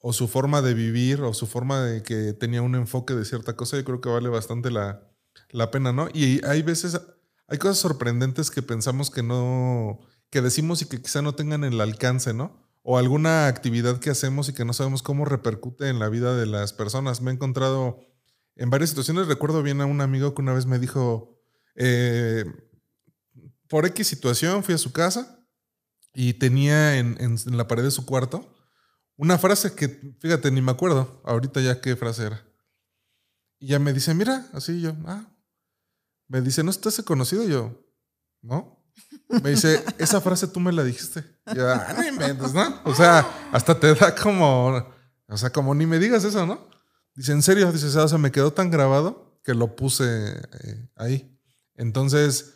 o su forma de vivir o su forma de que tenía un enfoque de cierta cosa, yo creo que vale bastante la, la pena, ¿no? Y hay veces, hay cosas sorprendentes que pensamos que no, que decimos y que quizá no tengan el alcance, ¿no? O alguna actividad que hacemos y que no sabemos cómo repercute en la vida de las personas. Me he encontrado en varias situaciones, recuerdo bien a un amigo que una vez me dijo, eh, por X situación fui a su casa y tenía en, la pared de su cuarto una frase que, fíjate, ni me acuerdo ahorita ya qué frase era. Y ya me dice, mira, así yo, ah, me dice, ¿no estás conocido? yo, ¿no? Me dice, esa frase tú me la dijiste. Y yo, ah, no inventes, ¿no? O sea, hasta te da como, o sea, como ni me digas eso, ¿no? Dice, ¿en serio? Dice, o sea, me quedó tan grabado que lo puse eh, ahí. Entonces,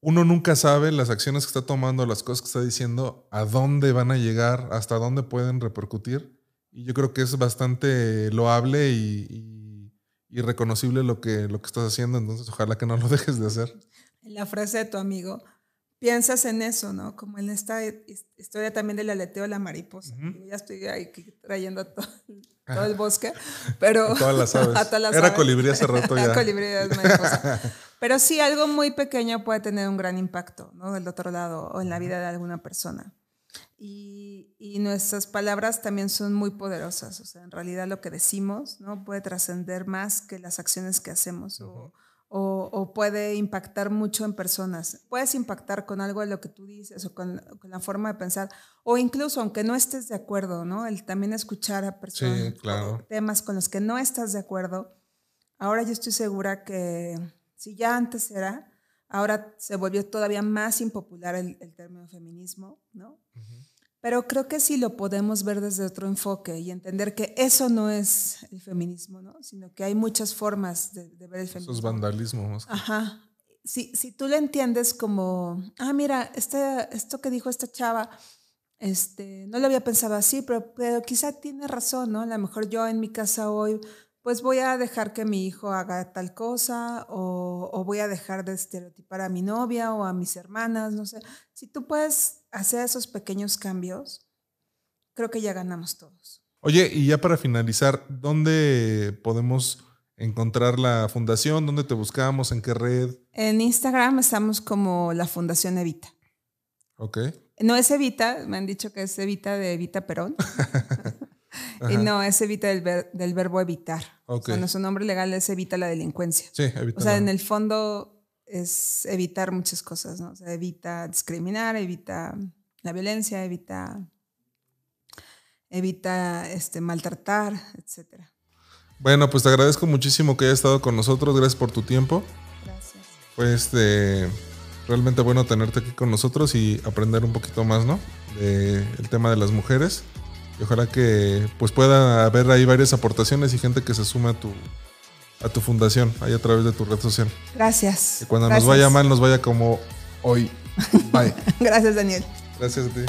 uno nunca sabe las acciones que está tomando, las cosas que está diciendo, a dónde van a llegar, hasta dónde pueden repercutir. Y yo creo que es bastante loable y irreconocible lo que, lo que estás haciendo, entonces ojalá que no lo dejes de hacer. La frase de tu amigo, piensas en eso, ¿no? Como en esta historia también del aleteo de la mariposa. Ya estoy ahí trayendo todo. todo el bosque, pero A todas las aves. a todas las Era aves. colibrí hace rato ya. colibrí mariposa. Pero sí, algo muy pequeño puede tener un gran impacto, ¿no? Del otro lado o en la vida de alguna persona. Y, y nuestras palabras también son muy poderosas. O sea, en realidad lo que decimos, ¿no? Puede trascender más que las acciones que hacemos o, o, o puede impactar mucho en personas. Puedes impactar con algo de lo que tú dices o con, con la forma de pensar, o incluso aunque no estés de acuerdo, ¿no? El también escuchar a personas, Sí, claro. o temas con los que no estás de acuerdo. Ahora yo estoy segura que si ya antes era, ahora se volvió todavía más impopular el, el término feminismo, ¿no? Pero creo que sí lo podemos ver desde otro enfoque y entender que eso no es el feminismo, ¿no? Sino que hay muchas formas de, de ver el Eso feminismo. es vandalismo. más que- Ajá. Si, si tú lo entiendes como, ah, mira, este, esto que dijo esta chava, este, no lo había pensado así, pero, pero quizá tiene razón, ¿no? A lo mejor yo en mi casa hoy, pues voy a dejar que mi hijo haga tal cosa o, o voy a dejar de estereotipar a mi novia o a mis hermanas, no sé. Si tú puedes hacer esos pequeños cambios, creo que ya ganamos todos. Oye, y ya para finalizar, ¿dónde podemos encontrar la fundación? ¿Dónde te buscamos? ¿En qué red? En Instagram estamos como la Fundación Evita. Ok. No es Evita, me han dicho que es Evita de Evita Perón. y no, es Evita del, ver- del verbo evitar. Ok. O sea, nuestro nombre legal es Evita la delincuencia. Sí, evita. O sea, en el fondo es evitar muchas cosas, ¿no? O sea, evita discriminar, evita la violencia, evita, evita este, maltratar, etcétera. Bueno, pues te agradezco muchísimo que hayas estado con nosotros. Gracias por tu tiempo. Gracias. Fue este, realmente bueno tenerte aquí con nosotros y aprender un poquito más, ¿no? De el tema de las mujeres. Y ojalá que pues pueda haber ahí varias aportaciones y gente que se sume a tu, a tu fundación, ahí a través de tu red social. Gracias. Que cuando Gracias. nos vaya mal, nos vaya como hoy. Bye. Gracias, Daniel. Gracias a ti.